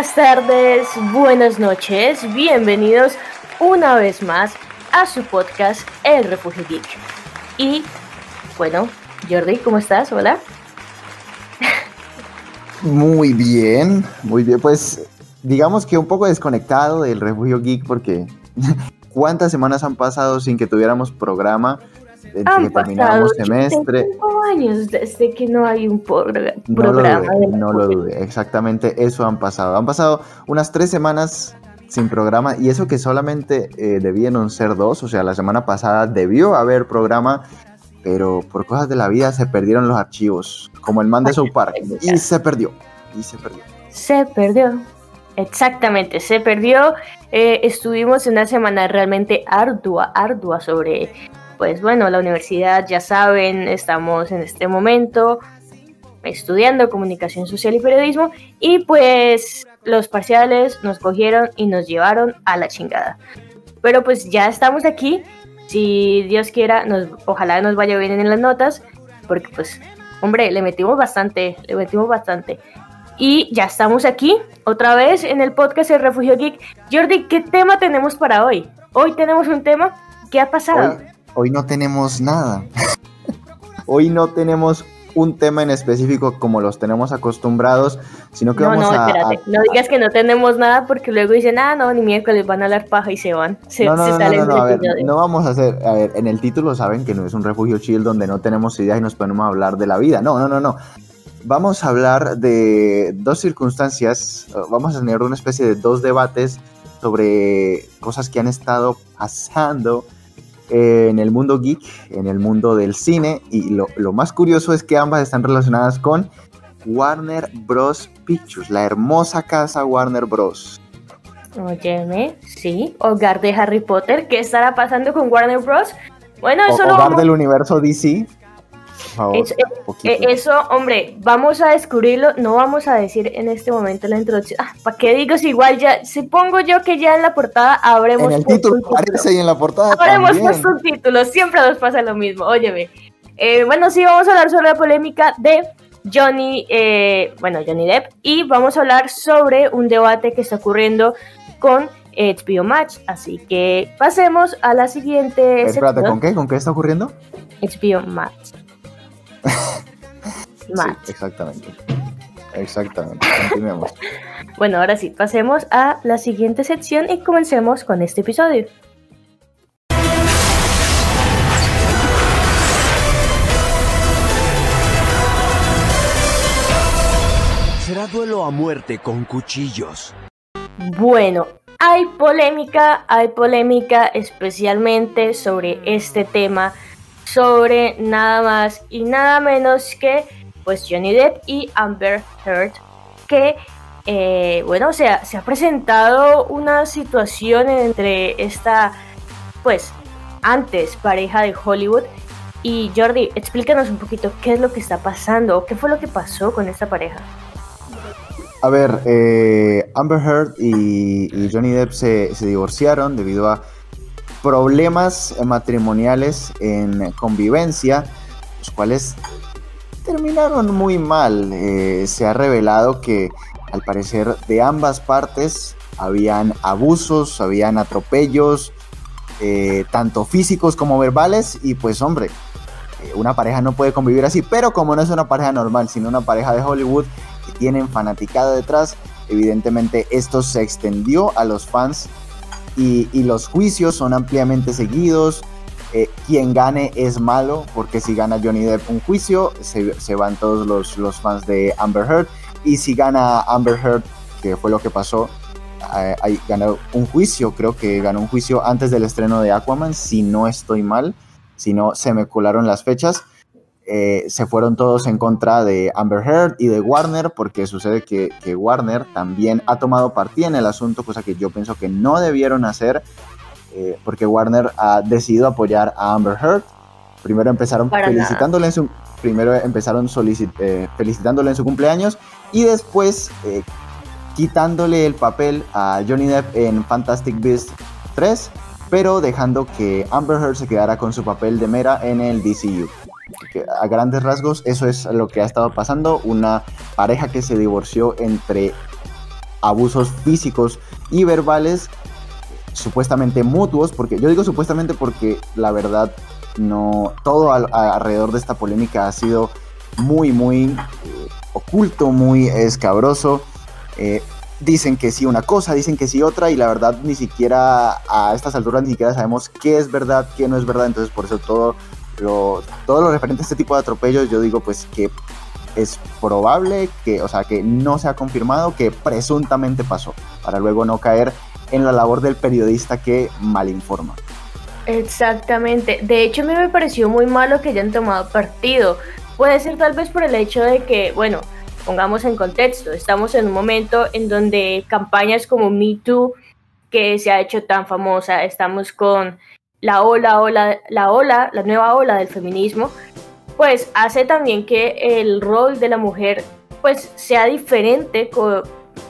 buenas tardes, buenas noches. Bienvenidos una vez más a su podcast El Refugio Geek. Y bueno, Jordi, ¿cómo estás? Hola. Muy bien, muy bien. Pues digamos que un poco desconectado del Refugio Geek porque ¿cuántas semanas han pasado sin que tuviéramos programa? Desde que semestre. años desde que no hay un programa. No lo dudé, no lo dudé. Exactamente eso han pasado. Han pasado unas tres semanas sin programa y eso que solamente eh, debieron ser dos. O sea, la semana pasada debió haber programa, pero por cosas de la vida se perdieron los archivos, como el man de South Park. Y se perdió. Y se perdió. Se perdió. Exactamente, se perdió. Eh, estuvimos en una semana realmente ardua, ardua sobre pues bueno, la universidad ya saben, estamos en este momento estudiando comunicación social y periodismo y pues los parciales nos cogieron y nos llevaron a la chingada. Pero pues ya estamos aquí, si Dios quiera, nos, ojalá nos vaya bien en las notas, porque pues, hombre, le metimos bastante, le metimos bastante. Y ya estamos aquí, otra vez en el podcast El Refugio Geek. Jordi, ¿qué tema tenemos para hoy? Hoy tenemos un tema, ¿qué ha pasado? hoy no tenemos nada. hoy no tenemos un tema en específico como los tenemos acostumbrados, sino que vamos no, a, espérate. No digas que no tenemos nada porque luego dicen, ah, no, ni miércoles van a hablar paja y se van. Se, no, no, no, no, no, a ver, no vamos a hacer, a ver, en el título saben que no es un refugio chill donde no tenemos ideas y nos ponemos a hablar de la vida. No, no, no, no. Vamos a hablar de dos circunstancias, vamos a tener una especie de dos debates sobre cosas que han estado pasando en el mundo geek, en el mundo del cine, y lo, más curioso es que ambas están relacionadas con Warner Bros. Pictures, la hermosa casa Warner Bros. Óyeme, sí, hogar de Harry Potter, ¿qué estará pasando con Warner Bros? Bueno, eso o, Hogar del universo DC, eh, eso, hombre, vamos a descubrirlo, no vamos a decir en este momento la introducción. Ah, ¿Para qué digo si igual ya, supongo yo que ya en la portada habremos En el título aparece y en la portada Habremos puesto un título, siempre nos pasa lo mismo, óyeme. Eh, bueno, sí, vamos a hablar sobre la polémica de Johnny, eh, bueno, Johnny Depp, y vamos a hablar sobre un debate que está ocurriendo con HBO Match. Así que pasemos a la siguiente. Espérate, ¿con qué? ¿Con qué está ocurriendo? HBO Exactamente. Exactamente. Continuemos. bueno, ahora sí, pasemos a la siguiente sección y comencemos con este episodio. Será duelo a muerte con cuchillos. Bueno, hay polémica, hay polémica especialmente sobre este tema sobre nada más y nada menos que pues Johnny Depp y Amber Heard que eh, bueno se ha, se ha presentado una situación entre esta pues antes pareja de Hollywood y Jordi explícanos un poquito qué es lo que está pasando qué fue lo que pasó con esta pareja. A ver, eh, Amber Heard y, Johnny Depp se, se divorciaron debido a problemas matrimoniales en convivencia, los cuales terminaron muy mal. Eh, se ha revelado que al parecer de ambas partes habían abusos, habían atropellos, eh, tanto físicos como verbales, y pues hombre, eh, una pareja no puede convivir así, pero como no es una pareja normal, sino una pareja de Hollywood que tienen fanaticada detrás, evidentemente esto se extendió a los fans y, los juicios son ampliamente seguidos. Eh, quien gane es malo, porque si gana Johnny Depp un juicio, se, van todos los, los, fans de Amber Heard. Y si gana Amber Heard, que fue lo que pasó, eh, ganó un juicio, creo que ganó un juicio antes del estreno de Aquaman, si no estoy mal, si no se me colaron las fechas. Eh, se fueron todos en contra de Amber Heard y de Warner, porque sucede que, Warner también ha tomado partida en el asunto, cosa que yo pienso que no debieron hacer, eh, porque Warner ha decidido apoyar a Amber Heard. Primero empezaron felicitándole en su, primero empezaron eh, felicitándole en su cumpleaños y después quitándole el papel a Johnny Depp en Fantastic Beasts 3, pero dejando que Amber Heard se quedara con su papel de Mera en el DCU a grandes rasgos eso es lo que ha estado pasando, una pareja que se divorció entre abusos físicos y verbales supuestamente mutuos, porque yo digo supuestamente porque la verdad no todo alrededor de esta polémica ha sido muy muy eh, oculto, muy escabroso. Eh, dicen que sí una cosa, dicen que sí otra y la verdad ni siquiera a estas alturas ni siquiera sabemos qué es verdad, qué no es verdad, entonces por eso todo lo, todo lo referente a este tipo de atropellos yo digo pues que es probable que, o sea, que no se ha confirmado que presuntamente pasó, para luego no caer en la labor del periodista que malinforma. Exactamente. De hecho, a mí me pareció muy malo que hayan tomado partido. Puede ser tal vez por el hecho de que, bueno, pongamos en contexto, estamos en un momento en donde campañas como Me Too, que se ha hecho tan famosa, estamos con la ola, ola, la ola, la nueva ola del feminismo, pues hace también que el rol de la mujer pues sea diferente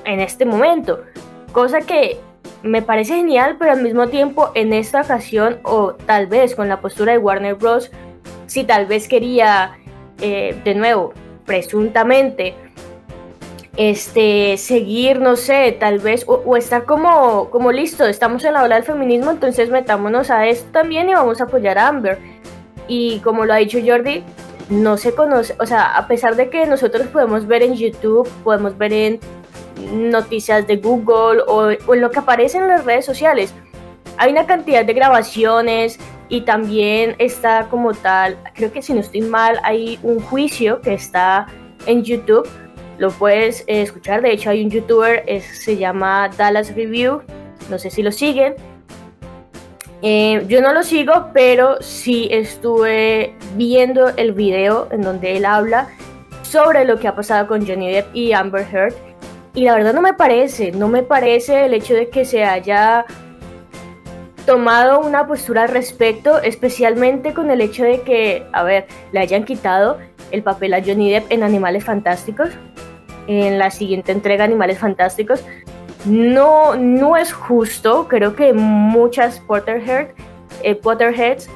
en este momento, cosa que me parece genial, pero al mismo tiempo en esta ocasión o tal vez con la postura de Warner Bros. Si tal vez quería, eh, de nuevo, presuntamente, este, seguir, no sé, tal vez, o, estar como, como listo, estamos en la ola del feminismo, entonces metámonos a esto también y vamos a apoyar a Amber. Y como lo ha dicho Jordi, no se conoce, o sea, a pesar de que nosotros podemos ver en YouTube, podemos ver en noticias de Google o, en lo que aparece en las redes sociales. Hay una cantidad de grabaciones y también está como tal, creo que si no estoy mal, hay un juicio que está en YouTube. Lo puedes eh, escuchar, de hecho hay un youtuber, se llama Dallas Review, no sé si lo siguen. Eh, yo no lo sigo, pero sí estuve viendo el video en donde él habla sobre lo que ha pasado con Johnny Depp y Amber Heard. Y la verdad no me parece, no me parece el hecho de que se haya tomado una postura al respecto, especialmente con el hecho de que, a ver, le hayan quitado el papel a Johnny Depp en Animales Fantásticos, en la siguiente entrega Animales Fantásticos. No, no es justo, creo que muchas Potterhead, eh, Potterheads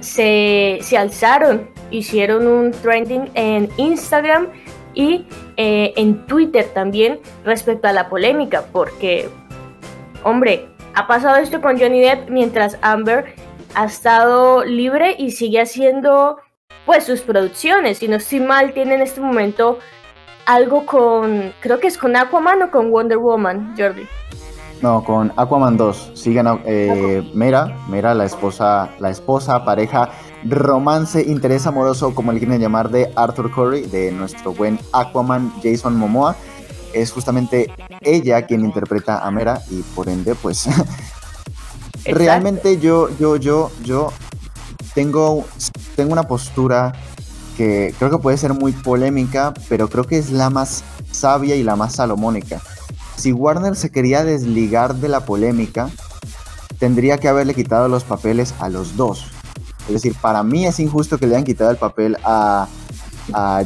se, se alzaron, hicieron un trending en Instagram y eh, en Twitter también respecto a la polémica, porque, hombre, ha pasado esto con Johnny Depp mientras Amber ha estado libre y sigue haciendo pues sus producciones. Si no estoy mal, tiene en este momento algo con, creo que es con Aquaman o con Wonder Woman, Jordi. No, con Aquaman 2. Siguen eh, Mera, Mera, la esposa, la esposa, pareja, romance, interés amoroso, como le quieren llamar, de Arthur Curry, de nuestro buen Aquaman Jason Momoa. Es justamente ella quien interpreta a Mera y por ende, pues. realmente yo, yo, yo, yo tengo, tengo una postura que creo que puede ser muy polémica, pero creo que es la más sabia y la más salomónica si Warner se quería desligar de la polémica, tendría que haberle quitado los papeles a los dos. Es decir, para mí es injusto que le hayan quitado el papel a,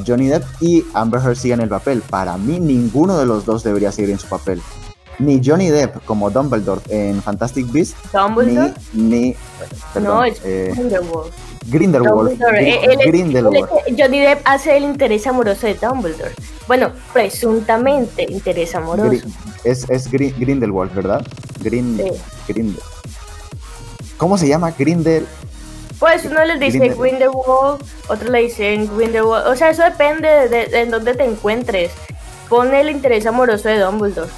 Johnny Depp y Amber Heard sigan el papel. Para mí ninguno de los dos debería seguir en su papel. Ni Johnny Depp como Dumbledore en Fantastic Beasts, ¿Dumbledore? ni, no, es eh, Grindelwald. Grindelwald. Johnny Depp hace el interés amoroso de Dumbledore. Bueno, presuntamente interés amoroso. es, es Grindelwald, ¿verdad? Grind, ¿Cómo se llama? Grindel. Pues uno le dice Grindelwald, otro le dicen Grindelwald. O sea, eso depende de, de, dónde te encuentres. Pone el interés amoroso de Dumbledore.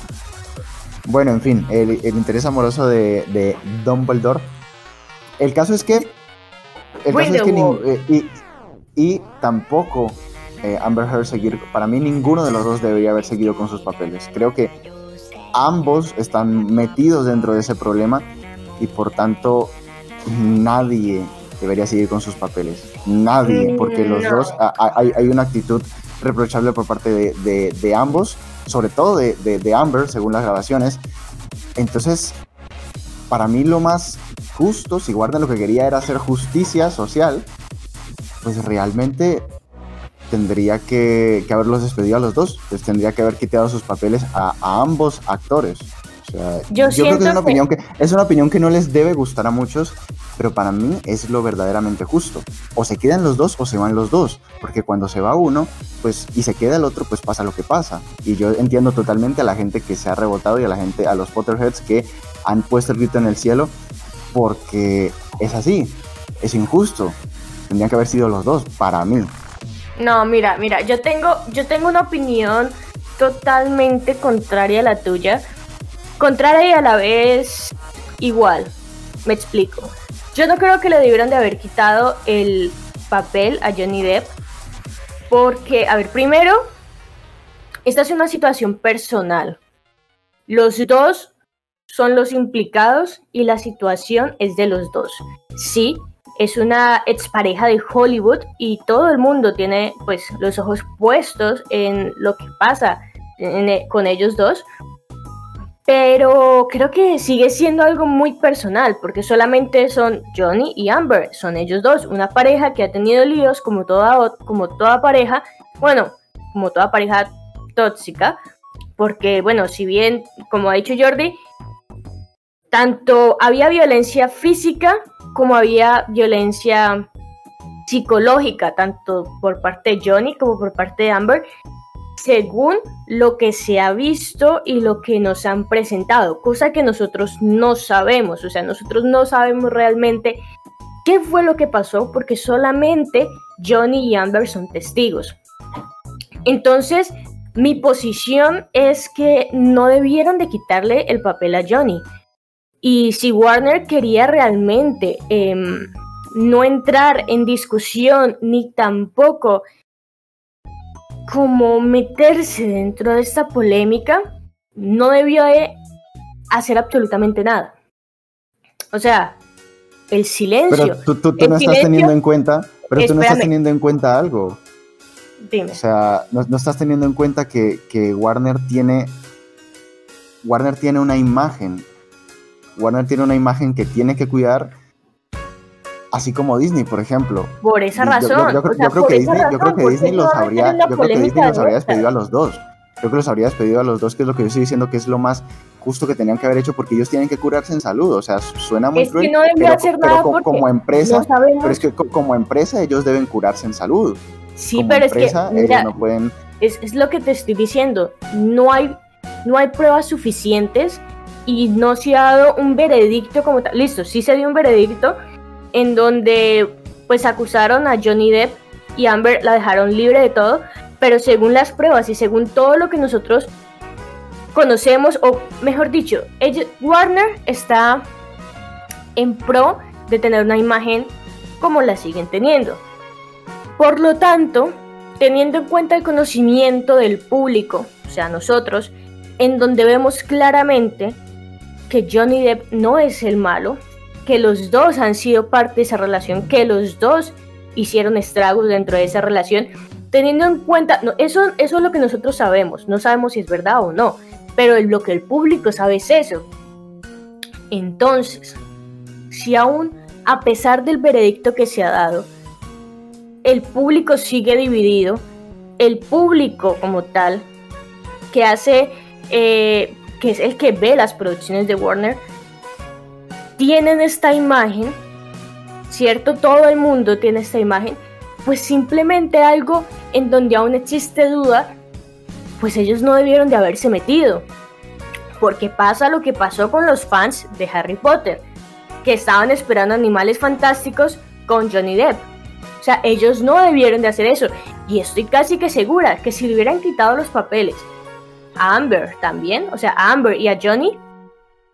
Bueno, en fin, el, el interés amoroso de, de Dumbledore. El caso es que el caso es que eh, y, tampoco eh, Amber Heard seguir, para mí ninguno de los dos debería haber seguido con sus papeles. Creo que ambos están metidos dentro de ese problema y por tanto nadie debería seguir con sus papeles. Nadie, porque los dos hay, una actitud reprochable por parte de, ambos, sobre todo de, de Amber, según las grabaciones. Entonces, para mí lo más justo, si Warner lo que quería era hacer justicia social, pues realmente tendría que, haberlos despedido a los dos, pues tendría que haber quitado sus papeles a, ambos actores. yo, creo que es una, opinión que es una opinión que no les debe gustar a muchos, pero para mí es lo verdaderamente justo. O se quedan los dos o se van los dos, porque cuando se va uno, pues y se queda el otro, pues pasa lo que pasa. Y yo entiendo totalmente a la gente que se ha rebotado y a la gente, a los Potterheads que han puesto el grito en el cielo, porque es así, es injusto. Tendrían que haber sido los dos, para mí. No, mira, mira, yo tengo, yo tengo una opinión totalmente contraria a la tuya. Contraria y a la vez igual. Me explico. Yo no creo que le debieran de haber quitado el papel a Johnny Depp. Porque, a ver, primero, esta es una situación personal. Los dos son los implicados y la situación es de los dos. Sí, es una expareja de Hollywood y todo el mundo tiene pues los ojos puestos en lo que pasa con ellos dos. Pero creo que sigue siendo algo muy personal, porque solamente son Johnny y Amber, son ellos dos, una pareja que ha tenido líos como toda, como toda pareja, bueno, como toda pareja tóxica, porque bueno, si bien, como ha dicho Jordi, tanto había violencia física como había violencia psicológica, tanto por parte de Johnny como por parte de Amber, según lo que se ha visto y lo que nos han presentado, cosa que nosotros no sabemos, o sea, nosotros no sabemos realmente qué fue lo que pasó porque solamente Johnny y Amber son testigos. Entonces, mi posición es que no debieron de quitarle el papel a Johnny. Y si Warner quería realmente em, no entrar en discusión ni tampoco como meterse dentro de esta polémica, no debió de hacer absolutamente nada. O sea, el silencio. Pero tú, no estás teniendo en cuenta, pero tú no estás teniendo en cuenta algo. Dime. O sea, no, estás teniendo en cuenta que, que Warner tiene Warner tiene una imagen Warner tiene una imagen que tiene que cuidar, así como Disney, por ejemplo. Por esa razón. Yo, creo, que Disney, los habría, yo creo que Disney los habría despedido a los dos. Creo que los habría despedido a los dos, que es lo que yo estoy diciendo que es lo más justo que tenían que haber hecho porque ellos tienen que curarse en salud. O sea, suena muy es Que no pero, hacer nada como, empresa, pero es que como empresa ellos deben curarse en salud. Sí, pero es que ellos no pueden... es, es lo que te estoy diciendo. No hay, no hay pruebas suficientes y no se ha dado un veredicto como tal. Listo, sí se dio un veredicto en donde pues acusaron a Johnny Depp y Amber la dejaron libre de todo, pero según las pruebas y según todo lo que nosotros conocemos, o mejor dicho, Warner está en pro de tener una imagen como la siguen teniendo. Por lo tanto, teniendo en cuenta el conocimiento del público, o sea, nosotros, en donde vemos claramente que Johnny Depp no es el malo, que los dos han sido parte de esa relación, que los dos hicieron estragos dentro de esa relación, teniendo en cuenta, no, eso, eso es lo que nosotros sabemos, no sabemos si es verdad o no, pero lo que el público sabe es eso. Entonces, si aún, a pesar del veredicto que se ha dado, el público sigue dividido, el público como tal, que hace eh, que es el que ve las producciones de Warner, tienen esta imagen, ¿cierto? Todo el mundo tiene esta imagen, pues simplemente algo en donde aún existe duda, pues ellos no debieron de haberse metido. Porque pasa lo que pasó con los fans de Harry Potter, que estaban esperando animales fantásticos con Johnny Depp. O sea, ellos no debieron de hacer eso. Y estoy casi que segura que si le hubieran quitado los papeles a Amber también, o sea, a Amber y a Johnny,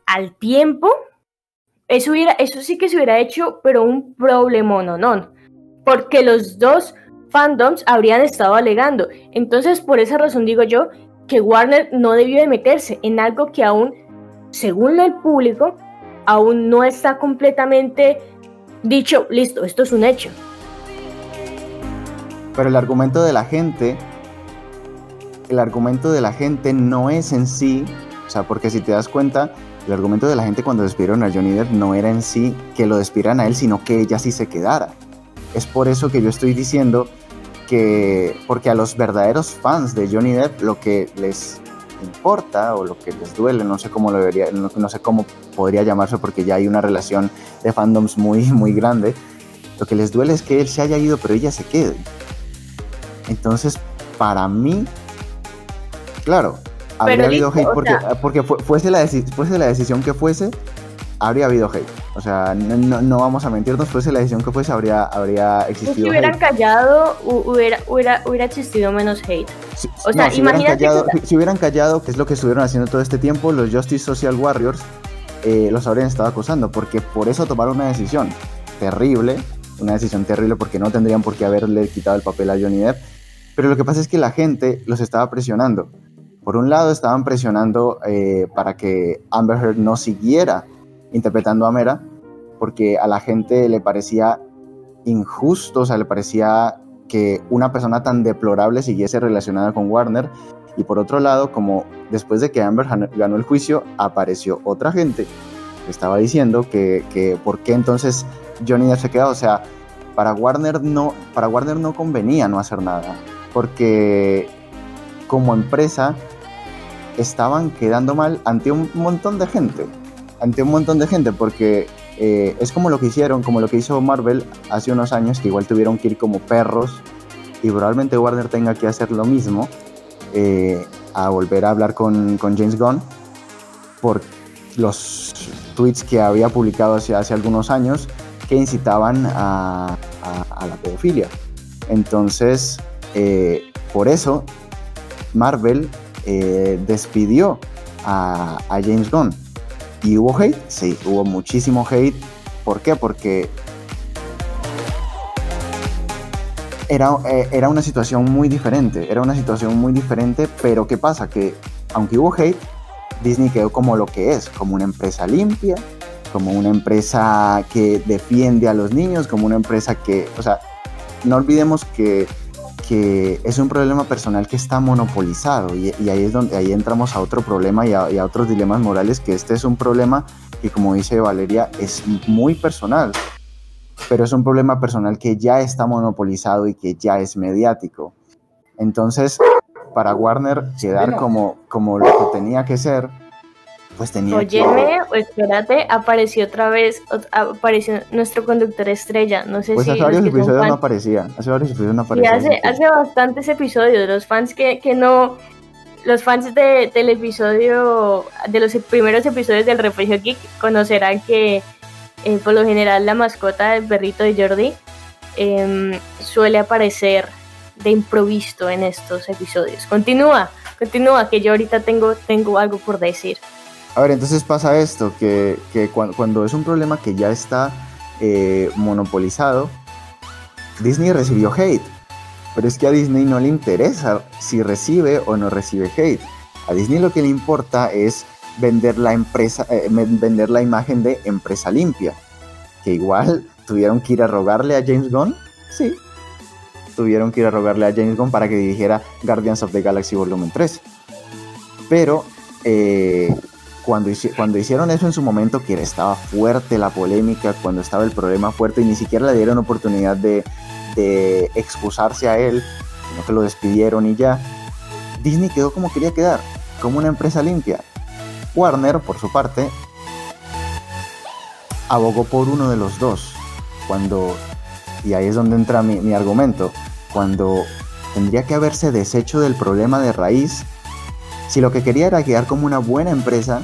al tiempo, eso, hubiera, eso sí que se hubiera hecho, pero un problema no, no, porque los dos fandoms habrían estado alegando. Entonces, por esa razón digo yo que Warner no debió de meterse en algo que aún, según el público, aún no está completamente dicho, listo, esto es un hecho. Pero el argumento de la gente el argumento de la gente no es en sí, o sea, porque si te das cuenta, el argumento de la gente cuando despidieron a Johnny Depp no era en sí que lo despidieran a él, sino que ella sí se quedara. Es por eso que yo estoy diciendo que, porque a los verdaderos fans de Johnny Depp lo que les, importa o lo que les duele, no sé cómo lo debería, no, no sé cómo podría llamarse porque ya hay una relación de fandoms muy, muy grande. Lo que les duele es que él se haya ido, pero ella se quede. Entonces, para mí, claro, habría habido hate porque, porque fuese, la fuese la decisión que fuese, habría habido hate. O sea, no, no, vamos a mentirnos, fuese la decisión que fuese, habría, habría existido. Si hubieran callado, hubiera, hubiera, hubiera, existido menos hate. o sea, si imagínate. Hubieran callado, si, hubieran callado, que es lo que estuvieron haciendo todo este tiempo, los Justice Social Warriors eh, los habrían estado acusando, porque por eso tomaron una decisión terrible, una decisión terrible porque no tendrían por qué haberle quitado el papel a Johnny Depp. Pero lo que pasa es que la gente los estaba presionando. Por un lado, estaban presionando eh, para que Amber Heard no siguiera interpretando a Mera, porque a la gente le parecía injusto, o sea, le parecía que una persona tan deplorable siguiese relacionada con Warner. Y por otro lado, como después de que Amber ganó el juicio, apareció otra gente que estaba diciendo que, que por qué entonces Johnny Depp se quedó. O sea, para Warner no, para Warner no convenía no hacer nada, porque como empresa estaban quedando mal ante un montón de gente, ante un montón de gente, porque eh, es como lo que hicieron, como lo que hizo Marvel hace unos años, que igual tuvieron que ir como perros, y probablemente Warner tenga que hacer lo mismo, eh, a volver a hablar con, con, James Gunn, por los tweets que había publicado hace, hace algunos años, que incitaban a, a, la pedofilia. Entonces, eh, por eso, Marvel despidió a, a James Gunn ¿Y hubo hate? Sí, hubo muchísimo hate. ¿Por qué? Porque era, eh, era una situación muy diferente. Era una situación muy diferente, pero ¿qué pasa? Que aunque hubo hate, Disney quedó como lo que es, como una empresa limpia, como una empresa que defiende a los niños, como una empresa que, o sea, no olvidemos que que es un problema personal que está monopolizado y, ahí es donde ahí entramos a otro problema y a, otros dilemas morales que este es un problema que como dice Valeria es muy personal pero es un problema personal que ya está monopolizado y que ya es mediático. Entonces para Warner quedar como, como lo que tenía que ser pues tenía Óyeme, espérate, apareció otra vez, apareció nuestro conductor estrella, no sé pues si... hace varios episodios no aparecía, hace varios episodios no aparecía. hace, hace bastantes episodios, los fans que, que no... Los fans de, del episodio, de los primeros episodios del Refugio Geek, conocerán que eh, por lo general la mascota del perrito de Jordi em, suele aparecer de improviso en estos episodios. Continúa, continúa, que yo ahorita tengo, tengo algo por decir. A ver, entonces pasa esto, que, cuando, es un problema que ya está eh, monopolizado, Disney recibió hate. Pero es que a Disney no le interesa si recibe o no recibe hate. A Disney lo que le importa es vender la empresa, eh, vender la imagen de empresa limpia. Que igual tuvieron que ir a rogarle a James Gunn. Sí. Tuvieron que ir a rogarle a James Gunn para que dirigiera Guardians of the Galaxy Volumen 3. Pero eh, cuando, cuando hicieron eso en su momento, que estaba fuerte la polémica, cuando estaba el problema fuerte y ni siquiera le dieron oportunidad de, excusarse a él, sino que lo despidieron y ya, Disney quedó como quería quedar, como una empresa limpia. Warner, por su parte, abogó por uno de los dos, cuando, y ahí es donde entra mi, mi argumento, cuando tendría que haberse deshecho del problema de raíz si lo que quería era quedar como una buena empresa,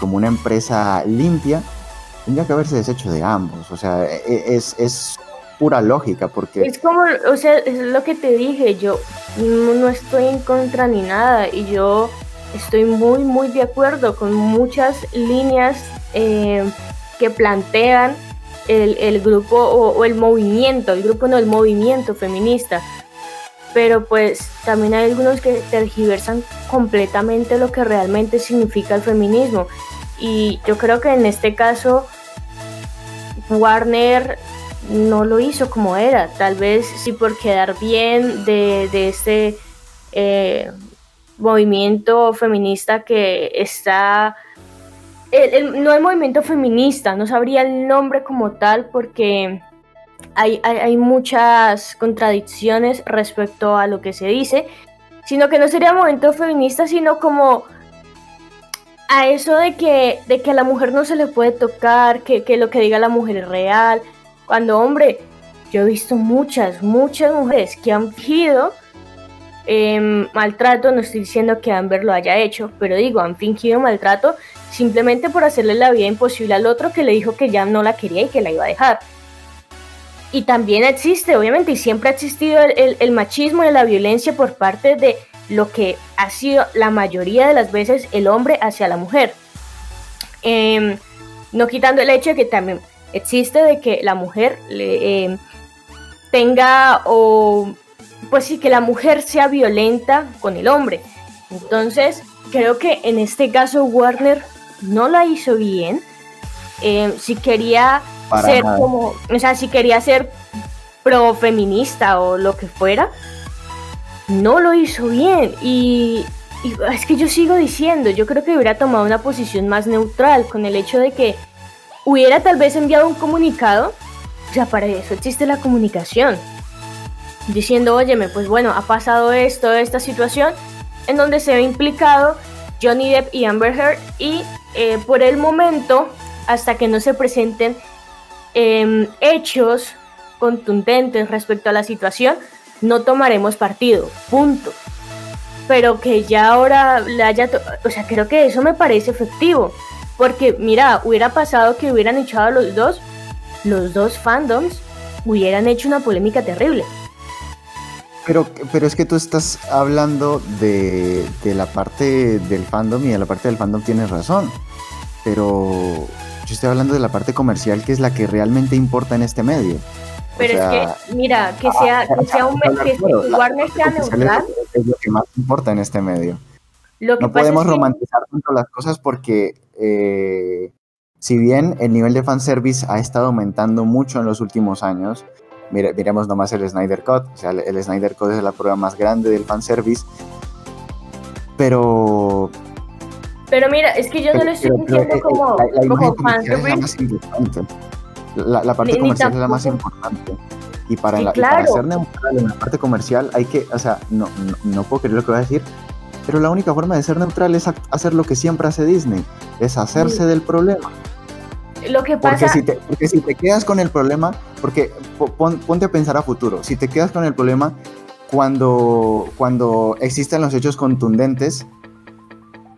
como una empresa limpia, tendría que haberse deshecho de ambos. O sea, e, e, es, es pura lógica porque... Es como, o sea, es lo que te dije, yo no estoy en contra ni nada y yo estoy muy, muy de acuerdo con muchas líneas eh, que plantean el, el grupo o, o, el movimiento, el grupo no, el movimiento feminista pero pues también hay algunos que tergiversan completamente lo que realmente significa el feminismo. Y yo creo que en este caso Warner no lo hizo como era, tal vez sí por quedar bien de, este eh, movimiento feminista que está... no el movimiento feminista, no sabría el nombre como tal porque hay, muchas contradicciones respecto a lo que se dice, sino que no sería momento feminista, sino como a eso de que, de que a la mujer no se le puede tocar, que, que lo que diga la mujer es real, cuando hombre, yo he visto muchas, muchas mujeres que han fingido em, maltrato, no estoy diciendo que Amber lo haya hecho, pero digo, han fingido maltrato simplemente por hacerle la vida imposible al otro que le dijo que ya no la quería y que la iba a dejar. Y también existe, obviamente, y siempre ha existido el, machismo y la violencia por parte de lo que ha sido la mayoría de las veces el hombre hacia la mujer. Em, no quitando el hecho de que también existe de que la mujer em, tenga o pues sí que la mujer sea violenta con el hombre. Entonces, creo que en este caso Warner no la hizo bien. Em, si quería ser como, o sea, si quería ser pro feminista o lo que fuera, no lo hizo bien. Y, es que yo sigo diciendo, yo creo que hubiera tomado una posición más neutral con el hecho de que hubiera tal vez enviado un comunicado. O sea, para eso existe la comunicación. Diciendo, óyeme, pues bueno, ha pasado esto, esta situación, en donde se ve implicado Johnny Depp y Amber Heard y eh, por el momento, hasta que no se presenten Em, hechos contundentes respecto a la situación, no tomaremos partido, punto. Pero que ya ahora le haya, o sea, creo que eso me parece efectivo, porque mira, hubiera pasado que hubieran echado los dos, los dos fandoms hubieran hecho una polémica terrible. Pero, pero es que tú estás hablando de, de la parte del fandom y de la parte del fandom tienes razón. Pero yo estoy hablando de la parte comercial, que es la que realmente importa en este medio. Pero es que, mira, que sea, que sea un que, Warner sea neutral. Es lo que más importa en este medio. no podemos romantizar tanto las cosas porque, eh, si bien el nivel de fanservice ha estado aumentando mucho en los últimos años, mire, miremos nomás el Snyder Cut, o sea, el, el Snyder Cut es la prueba más grande del fanservice, pero pero mira, es que yo no lo estoy diciendo como, la, la como fan la más importante. La, parte comercial es la más importante. Y para, la, para ser neutral en la parte comercial hay que, o sea, no, no, puedo creer lo que voy a decir, pero la única forma de ser neutral es hacer lo que siempre hace Disney, es hacerse del problema. Lo que pasa... Porque si, te, porque si te quedas con el problema, porque ponte a pensar a futuro, si te quedas con el problema cuando, cuando existen los hechos contundentes,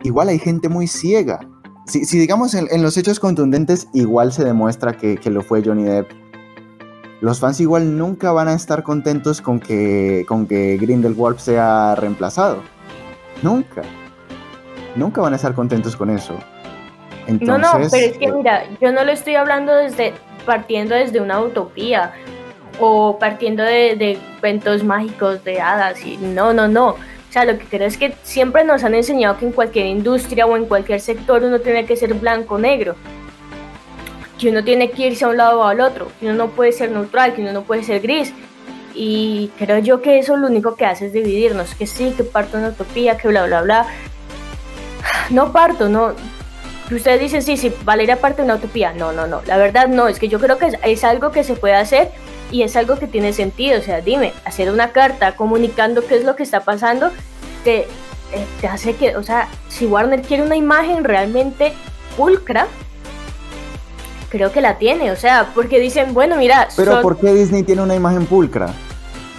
igual hay gente muy ciega. Si, digamos en, los hechos contundentes igual se demuestra que, lo fue Johnny Depp, los fans igual nunca van a estar contentos con que, con que Grindelwald sea reemplazado. Nunca. Nunca van a estar contentos con eso. no, no, pero es que eh, mira, yo no lo estoy hablando desde partiendo desde una utopía o partiendo de, de eventos mágicos de hadas y no, no, no. O sea, lo que creo es que siempre nos han enseñado que en cualquier industria o en cualquier sector uno tiene que ser blanco o negro. Que uno tiene que irse a un lado o al otro. Que uno no puede ser neutral, que uno no puede ser gris. Y creo yo que eso lo único que hace es dividirnos. Que sí, que parto una utopía, que bla, bla, bla. No parto, no. Ustedes dicen, sí, sí, Valeria parte de una utopía. No, no, no. La verdad no. Es que yo creo que es algo que se puede hacer y es algo que tiene sentido. O sea, dime, hacer una carta comunicando qué es lo que está pasando te, eh, te hace que, o sea, si Warner quiere una imagen realmente pulcra, creo que la tiene. O sea, porque dicen, bueno, mira. Pero ¿por qué Disney tiene una imagen pulcra?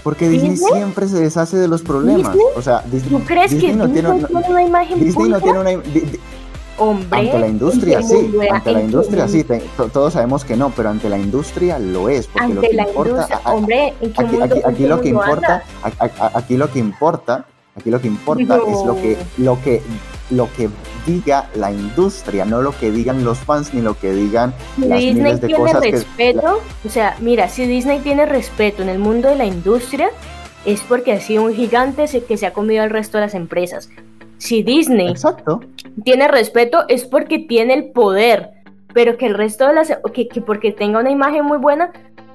Porque Disney, siempre se deshace de los problemas. O sea, Disney, ¿Tú crees que no tiene, una imagen Disney no tiene una Hombre, ante la industria sí, ante la industria sí, todos sabemos que no, pero ante la industria lo es, porque lo que importa, hombre, aquí, lo que importa, aquí lo que importa, aquí lo que importa es lo que, lo que, lo que diga la industria, no lo que digan los fans ni lo que digan las Disney miles de tiene respeto, o sea, mira, si Disney tiene respeto en el mundo de la industria, es porque ha sido un gigante que se ha comido al resto de las empresas. Si Disney Exacto. Tiene respeto es porque tiene el poder, pero que el resto de las... Que, que porque tenga una imagen muy buena,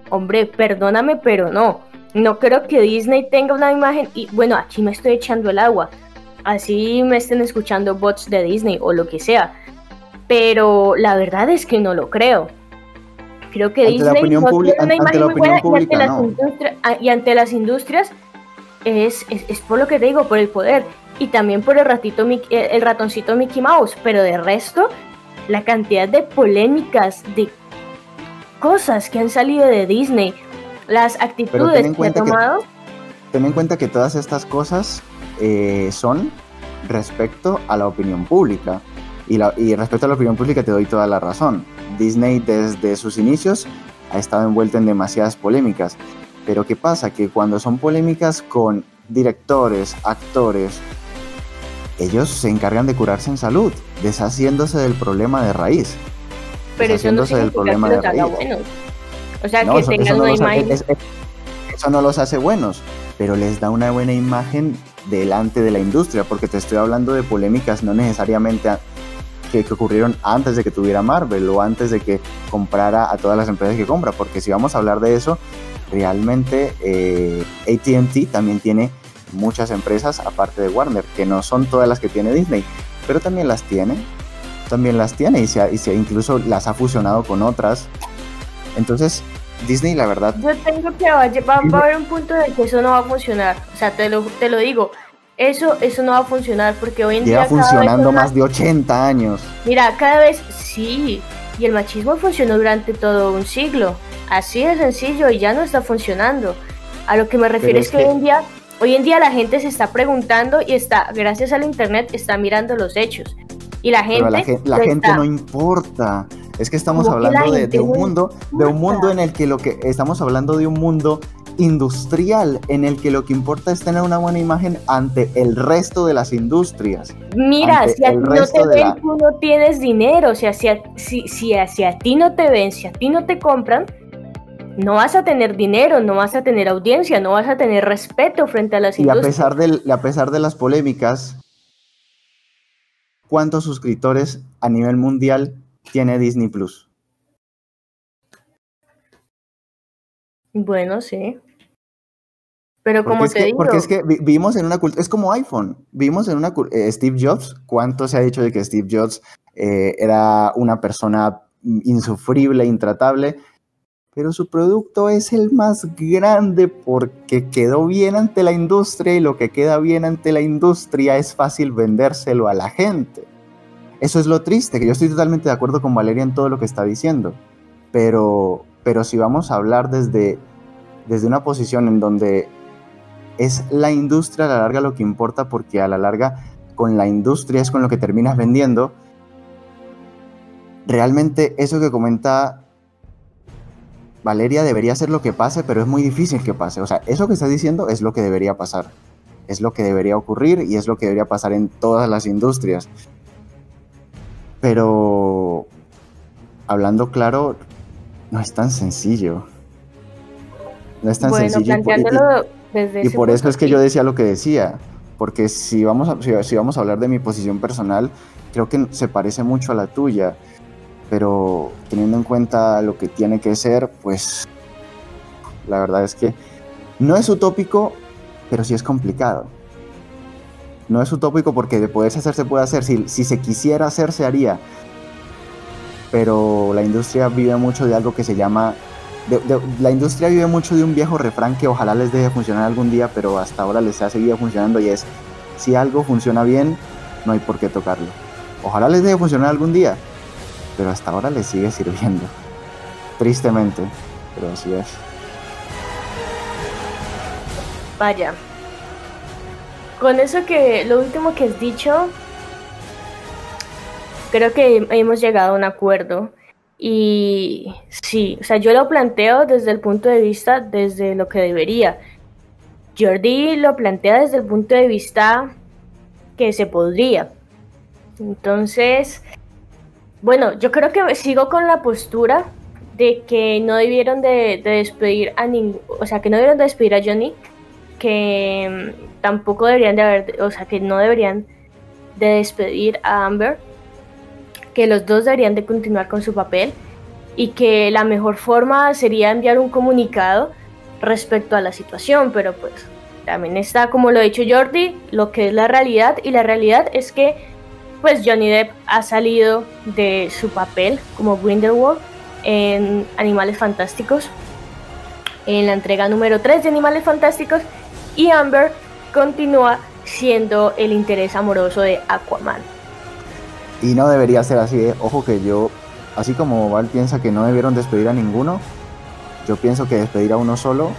hombre, perdóname, pero no. No creo que Disney tenga una imagen y bueno, aquí me estoy echando el agua. Así me estén escuchando bots de Disney o lo que sea. Pero la verdad es que no lo creo. Creo que Disney no tiene una imagen muy buena y, ante las industrias, y ante las industrias es, es, por lo que te digo, por el poder y también por el ratito el ratoncito Mickey Mouse, pero de resto la cantidad de polémicas de cosas que han salido de Disney, las actitudes que ha tomado. ten en cuenta que todas estas cosas eh, son respecto a la opinión pública. Y, la, y respecto a la opinión pública te doy toda la razón. Disney desde sus inicios ha estado envuelta en demasiadas polémicas. Pero ¿qué pasa? Que cuando son polémicas con directores, actores, ellos se encargan de curarse en salud, deshaciéndose del problema de raíz. Pero eso no del problema de raíz. O sea, que tengan una imagen. eso no los hace buenos, pero les da una buena imagen delante de la industria, porque te estoy hablando de polémicas no necesariamente que, ocurrieron antes de que tuviera Marvel o antes de que comprara a todas las empresas que compra, porque si vamos a hablar de eso, realmente eh, ATT también tiene muchas empresas aparte de Warner, que no son todas las que tiene Disney, pero también las tiene, también las tiene y, se, y se incluso las ha fusionado con otras. Entonces, Disney, la verdad. Yo tengo que va, va, a haber un punto de que eso no va a funcionar. O sea, te lo, te lo digo. Eso, eso no va a funcionar porque hoy en Lleva día. funcionando más de 80 años. Mira, cada vez sí. Y el machismo funcionó durante todo un siglo. Así de sencillo y ya no está funcionando. A lo que me refiero es, que, hoy en día, hoy en día la gente se está preguntando y está, gracias al internet, está mirando los hechos. Y la gente. la, gente no importa. Es que estamos hablando de, un mundo, de un mundo en el que lo que estamos hablando de un mundo industrial en el que lo que importa es tener una buena imagen ante el resto de las industrias. Mira, si a ti no te ven, tú no tienes dinero. O sea, si a, si, si, a, ti no te ven, si a ti no te compran, no vas a tener dinero, no vas a tener audiencia, no vas a tener respeto frente a las industrias. Y a pesar, de, a pesar de las polémicas, ¿cuántos suscriptores a nivel mundial tiene Disney Plus. Bueno, sí. Pero como te digo. Porque es que vivimos en una cultura. Es como iPhone. Vivimos en una. Eh, Steve Jobs. ¿Cuánto se ha dicho de que Steve Jobs eh, era una persona insufrible, intratable? Pero su producto es el más grande porque quedó bien ante la industria y lo que queda bien ante la industria es fácil vendérselo a la gente. Eso es lo triste, que yo estoy totalmente de acuerdo con Valeria en todo lo que está diciendo, pero, pero si vamos a hablar desde, desde una posición en donde es la industria a la larga lo que importa, porque a la larga con la industria es con lo que terminas vendiendo, realmente eso que comenta Valeria debería ser lo que pase, pero es muy difícil que pase. O sea, eso que está diciendo es lo que debería pasar. Es lo que debería ocurrir y es lo que debería pasar en todas las industrias. Pero hablando claro, no es tan sencillo. No es tan sencillo. Y, por eso es que yo decía lo que decía. Porque si vamos, a, si, vamos a hablar de mi posición personal, creo que se parece mucho a la tuya. Pero teniendo en cuenta lo que tiene que ser, pues la verdad es que no es utópico, pero sí es complicado no es utópico porque de poderse hacer se puede hacer. Si, si se quisiera hacer, se haría. Pero la industria vive mucho de algo que se llama... la industria vive mucho de un viejo refrán que ojalá les deje funcionar algún día, pero hasta ahora les ha seguido funcionando y es, si algo funciona bien, no hay por qué tocarlo. Ojalá les deje funcionar algún día, pero hasta ahora les sigue sirviendo. Tristemente, pero así es. Vaya, con eso que lo último que has dicho, creo que hemos llegado a un acuerdo. Y sí, o sea, yo lo planteo desde el punto de vista, desde lo que debería. Jordi lo plantea desde el punto de vista que se podría. Entonces, bueno, yo creo que sigo con la postura de que no debieron de, de despedir a ningún, o sea, que no debieron de despedir a Johnny que mm, tampoco deberían de haber, o sea, que no deberían de despedir a Amber, que los dos deberían de continuar con su papel y que la mejor forma sería enviar un comunicado respecto a la situación, pero pues también está, como lo ha dicho Jordi, lo que es la realidad y la realidad es que pues Johnny Depp ha salido de su papel como Grindelwald en Animales Fantásticos, en la entrega número 3 de Animales Fantásticos y Amber continúa siendo el interés amoroso de Aquaman. Y no debería ser así, ¿eh? ojo que yo, así como Val piensa que no debieron despedir a ninguno, yo pienso que despedir a uno solo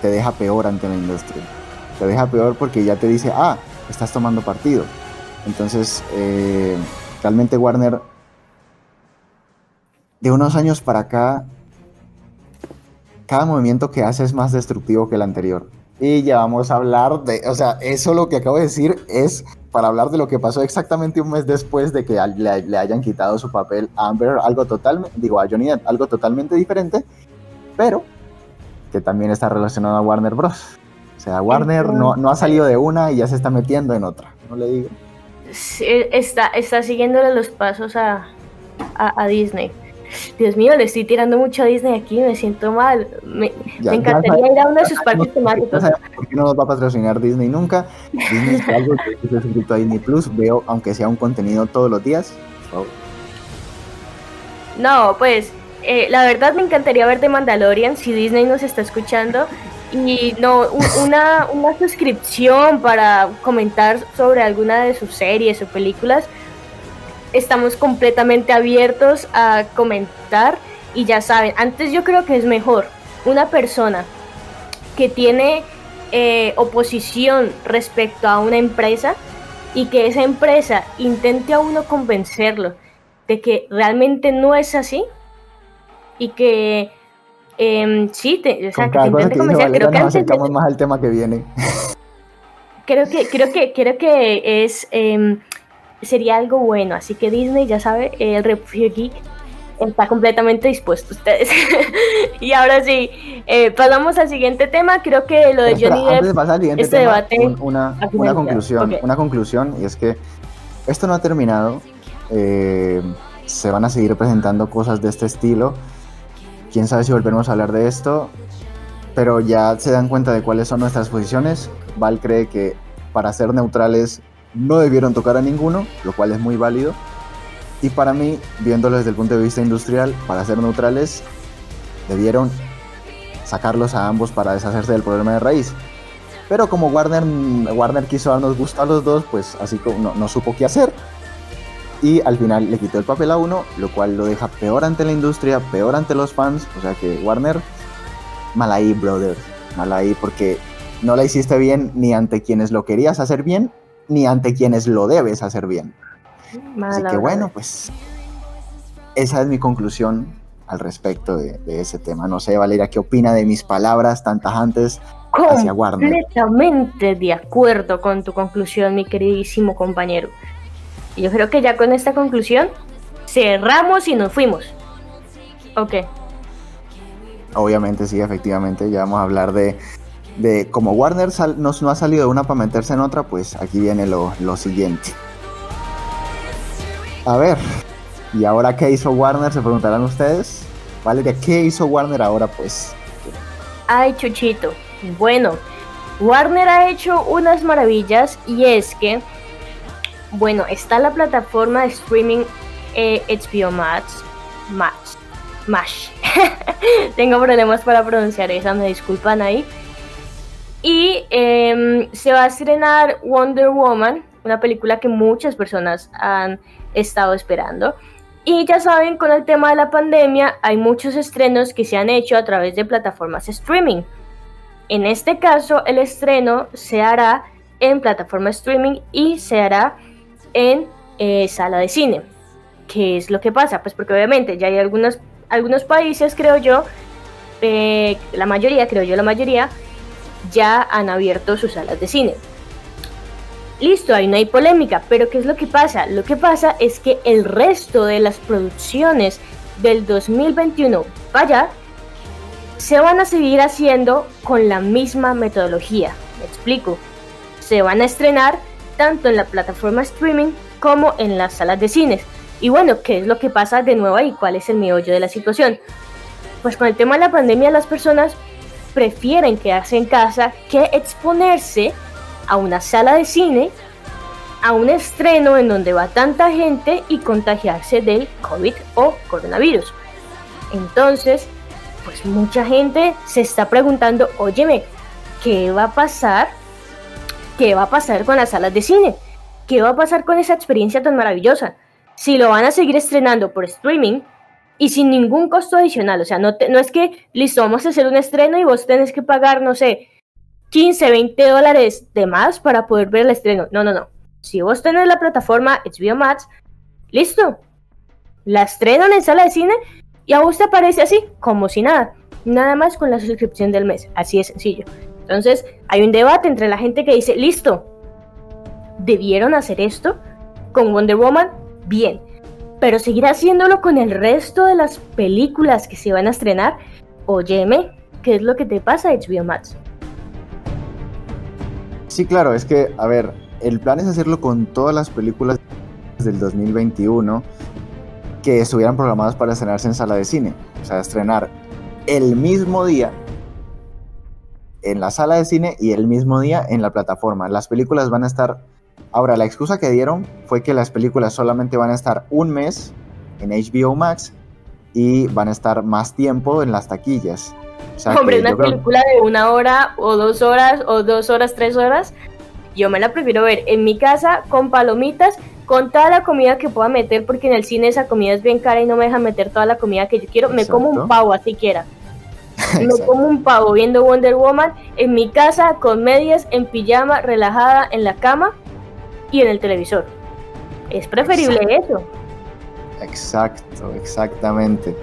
te deja peor ante la industria. Te deja peor porque ya te dice, ah, estás tomando partido. Entonces, eh, realmente Warner, de unos años para acá, cada movimiento que hace es más destructivo que el anterior. Y ya vamos a hablar de, o sea, eso lo que acabo de decir es para hablar de lo que pasó exactamente un mes después de que le, hayan quitado su papel a Amber, algo totalmente, digo, a Johnny algo totalmente diferente, pero que también está relacionado a Warner Bros. O sea, Warner no, no ha salido de una y ya se está metiendo en otra, ¿no le digo? Está, está siguiéndole los pasos a, a, Disney. Dios mío, le estoy tirando mucho a Disney aquí, me siento mal. Me, encantaría ir a uno de sus parques temáticos. ¿Por qué no nos va a patrocinar Disney nunca? Disney es algo que estoy suscrito a Disney Plus, veo aunque sea un contenido todos los días. No, pues eh, la verdad me encantaría ver The Mandalorian si Disney nos está escuchando y no una, una suscripción para comentar sobre alguna de sus series o películas. Estamos completamente abiertos a comentar y ya saben, antes yo creo que es mejor una persona que tiene eh, oposición respecto a una empresa y que esa empresa intente a uno convencerlo de que realmente no es así y que eh, sí, te, o sea, que intente convencer. creo que nos acercamos más al tema que viene. Creo que, creo que, creo que es eh, sería algo bueno. Así que Disney, ya sabe, el Refugio Geek está completamente dispuesto ustedes. y ahora sí, eh, pasamos al siguiente tema. Creo que lo de Johnny Depp, de este tema, debate, una, una conclusión, una conclusión, y es que esto no ha terminado. Eh, se van a seguir presentando cosas de este estilo quién sabe si volveremos a hablar de esto, pero ya se dan cuenta de cuáles son nuestras posiciones. Val cree que para ser neutrales no debieron tocar a ninguno, lo cual es muy válido. Y para mí, viéndolo desde el punto de vista industrial, para ser neutrales, debieron sacarlos a ambos para deshacerse del problema de raíz. Pero como Warner, Warner quiso darnos gusto a los dos, pues así no supo qué hacer y al final le quitó el papel a uno, lo cual lo deja peor ante la industria, peor ante los fans. O sea que Warner, mal ahí, brother. Mal ahí porque no la hiciste bien ni ante quienes lo querías hacer bien, ni ante quienes lo debes hacer bien. Así que bueno, pues esa es mi conclusión al respecto de, ese tema. No sé, Valeria, ¿qué opina de mis palabras tan tajantes hacia Warner? Completamente de acuerdo con tu conclusión, mi queridísimo compañero. Y yo creo que ya con esta conclusión cerramos y nos fuimos. Ok. Obviamente, sí, efectivamente. Ya vamos a hablar de, de como Warner no, ha salido de una para meterse en otra, pues aquí viene lo, lo siguiente. A ver, ¿y ahora qué hizo Warner? Se preguntarán ustedes. Vale, ¿de qué hizo Warner ahora? Pues. Ay, Chuchito. Bueno, Warner ha hecho unas maravillas y es que bueno, está la plataforma de streaming HBO eh, Max. Max. Mash. Tengo problemas para pronunciar esa, me disculpan ahí. Y em, se va a estrenar Wonder Woman, una película que muchas personas han estado esperando. Y ya saben, con el tema de la pandemia, hay muchos estrenos que se han hecho a través de plataformas streaming. En este caso, el estreno se hará en plataforma streaming y se hará en eh, sala de cine. ¿Qué es lo que pasa? Pues porque obviamente ya hay algunos, algunos países, creo yo, eh, la mayoría, creo yo, la mayoría, ya han abierto sus salas de cine. Listo, ahí no hay polémica, pero ¿qué es lo que pasa? Lo que pasa es que el resto de las producciones del 2021 vaya se van a seguir haciendo con la misma metodología. Me explico. Se van a estrenar tanto en la plataforma streaming como en las salas de cines. Y bueno, ¿qué es lo que pasa de nuevo ahí? ¿Cuál es el meollo de la situación? Pues con el tema de la pandemia las personas prefieren quedarse en casa que exponerse a una sala de cine, a un estreno en donde va tanta gente y contagiarse del COVID o coronavirus. Entonces, pues mucha gente se está preguntando, óyeme, ¿qué va a pasar? ¿Qué va a pasar con las salas de cine? ¿Qué va a pasar con esa experiencia tan maravillosa? Si lo van a seguir estrenando por streaming y sin ningún costo adicional, o sea, no, no es que, listo, vamos a hacer un estreno y vos tenés que pagar, no sé, 15, 20 dólares de más para poder ver el estreno. No, no, no. Si vos tenés la plataforma HBO Max, listo. La estrenan en sala de cine y a vos te aparece así, como si nada. Nada más con la suscripción del mes. Así de sencillo. Entonces, hay un debate entre la gente que dice, listo, debieron hacer esto con Wonder Woman, bien. Pero seguir haciéndolo con el resto de las películas que se van a estrenar, óyeme, ¿qué es lo que te pasa, HBO Max? Sí, claro, es que, a ver, el plan es hacerlo con todas las películas del 2021 que estuvieran programadas para estrenarse en sala de cine. O sea, estrenar el mismo día en la sala de cine y el mismo día en la plataforma. Las películas van a estar... Ahora, la excusa que dieron fue que las películas solamente van a estar un mes en HBO Max y van a estar más tiempo en las taquillas. Hombre, una película de una hora o dos horas o dos horas, tres horas, yo me la prefiero ver en mi casa con palomitas, con toda la comida que pueda meter, porque en el cine esa comida es bien cara y no me deja meter toda la comida que yo quiero. Me como un pavo así quiera. Me como un pavo viendo Wonder Woman en mi casa con medias, en pijama, relajada en la cama y en el televisor. Es preferible eso. Exacto, exactamente.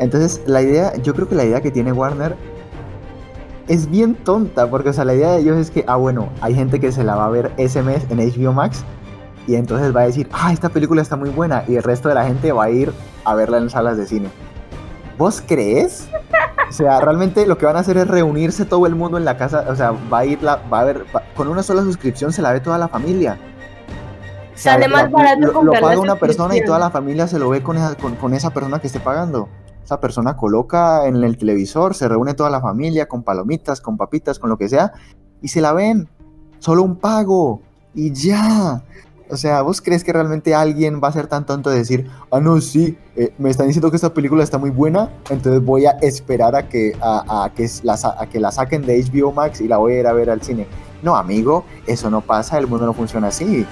Entonces, la idea, yo creo que la idea que tiene Warner es bien tonta, porque, o sea, la idea de ellos es que, ah, bueno, hay gente que se la va a ver ese mes en HBO Max y entonces va a decir, ah, esta película está muy buena y el resto de la gente va a ir a verla en salas de cine. ¿Vos crees? O sea, realmente lo que van a hacer es reunirse todo el mundo en la casa, o sea, va a ir la, va a ver, con una sola suscripción se la ve toda la familia. Sale más barato lo, lo paga una persona y toda la familia se lo ve con esa, con esa persona que esté pagando. Esa persona coloca en el televisor, se reúne toda la familia con palomitas, con papitas, con lo que sea, y se la ven. Solo un pago. Y ya. O sea, ¿vos crees que realmente alguien va a ser tan tonto de decir, ah, no, sí, eh, me están diciendo que esta película está muy buena, entonces voy a esperar a que, a, a que la saquen de HBO Max y la voy a ir a ver al cine? No, amigo, eso no pasa, el mundo no funciona así.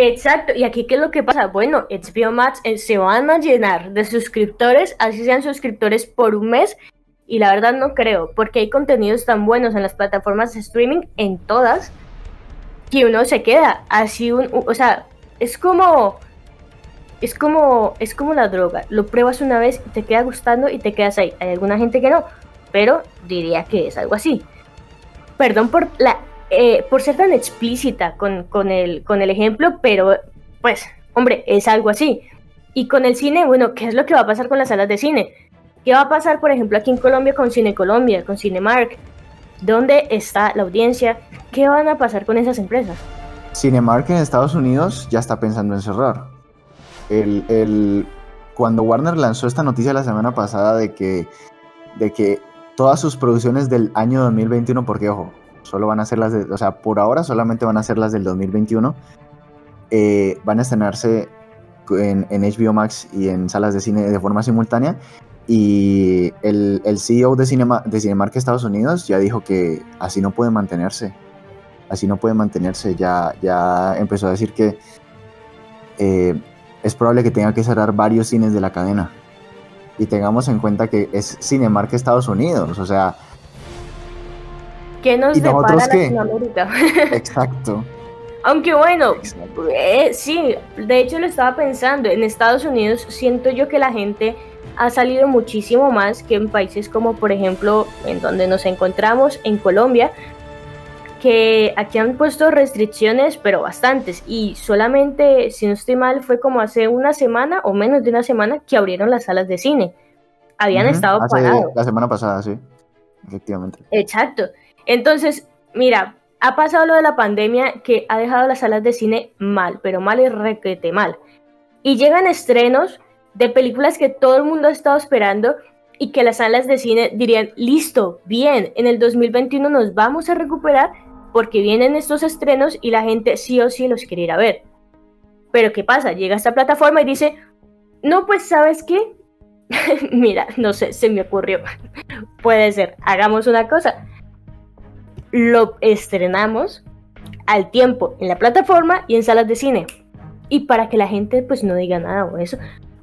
Exacto, y aquí qué es lo que pasa? Bueno, HBO Max eh, se van a llenar de suscriptores, así sean suscriptores por un mes, y la verdad no creo, porque hay contenidos tan buenos en las plataformas de streaming, en todas, que uno se queda así, un, o sea, es como, es como, es como la droga, lo pruebas una vez y te queda gustando y te quedas ahí. Hay alguna gente que no, pero diría que es algo así. Perdón por la eh, por ser tan explícita con, con, el, con el ejemplo, pero pues, hombre, es algo así. Y con el cine, bueno, ¿qué es lo que va a pasar con las salas de cine? ¿Qué va a pasar, por ejemplo, aquí en Colombia con Cine Colombia, con Cinemark? ¿Dónde está la audiencia? ¿Qué van a pasar con esas empresas? Cinemark en Estados Unidos ya está pensando en cerrar. El, el, cuando Warner lanzó esta noticia la semana pasada de que, de que todas sus producciones del año 2021, porque ojo, solo van a ser las de, o sea, por ahora solamente van a las del 2021. Eh, van a estrenarse en, HBO Max y en salas de cine de forma simultánea. Y el, el CEO de, Cinema, de Cinemark Estados Unidos ya dijo que así no puede mantenerse. Así no puede mantenerse. Ya, ya empezó a decir que eh, es probable que tenga que cerrar varios cines de la cadena. Y tengamos en cuenta que es Cinemark Estados Unidos. O sea, ¿Qué nos ¿Y depara Latinoamérica? Exacto. Aunque bueno, eh, sí, de hecho lo estaba pensando, en Estados Unidos siento yo que la gente ha salido muchísimo más que en países como por ejemplo en donde nos encontramos, en Colombia, que aquí han puesto restricciones, pero bastantes, y solamente, si no estoy mal, fue como hace una semana o menos de una semana que abrieron las salas de cine. Habían estado parados. La semana pasada, sí, efectivamente. Exacto. Entonces, mira, ha pasado lo de la pandemia que ha dejado las salas de cine mal, pero mal y requete mal. Y llegan estrenos de películas que todo el mundo ha estado esperando y que las salas de cine dirían, listo, bien, en el 2021 nos vamos a recuperar porque vienen estos estrenos y la gente sí o sí los quiere ir a ver. Pero ¿qué pasa? Llega esta plataforma y dice, no, pues sabes qué, mira, no sé, se me ocurrió. puede ser, hagamos una cosa, lo estrenamos al tiempo en la plataforma y en salas de cine. Y para que la gente pues no diga nada o eso,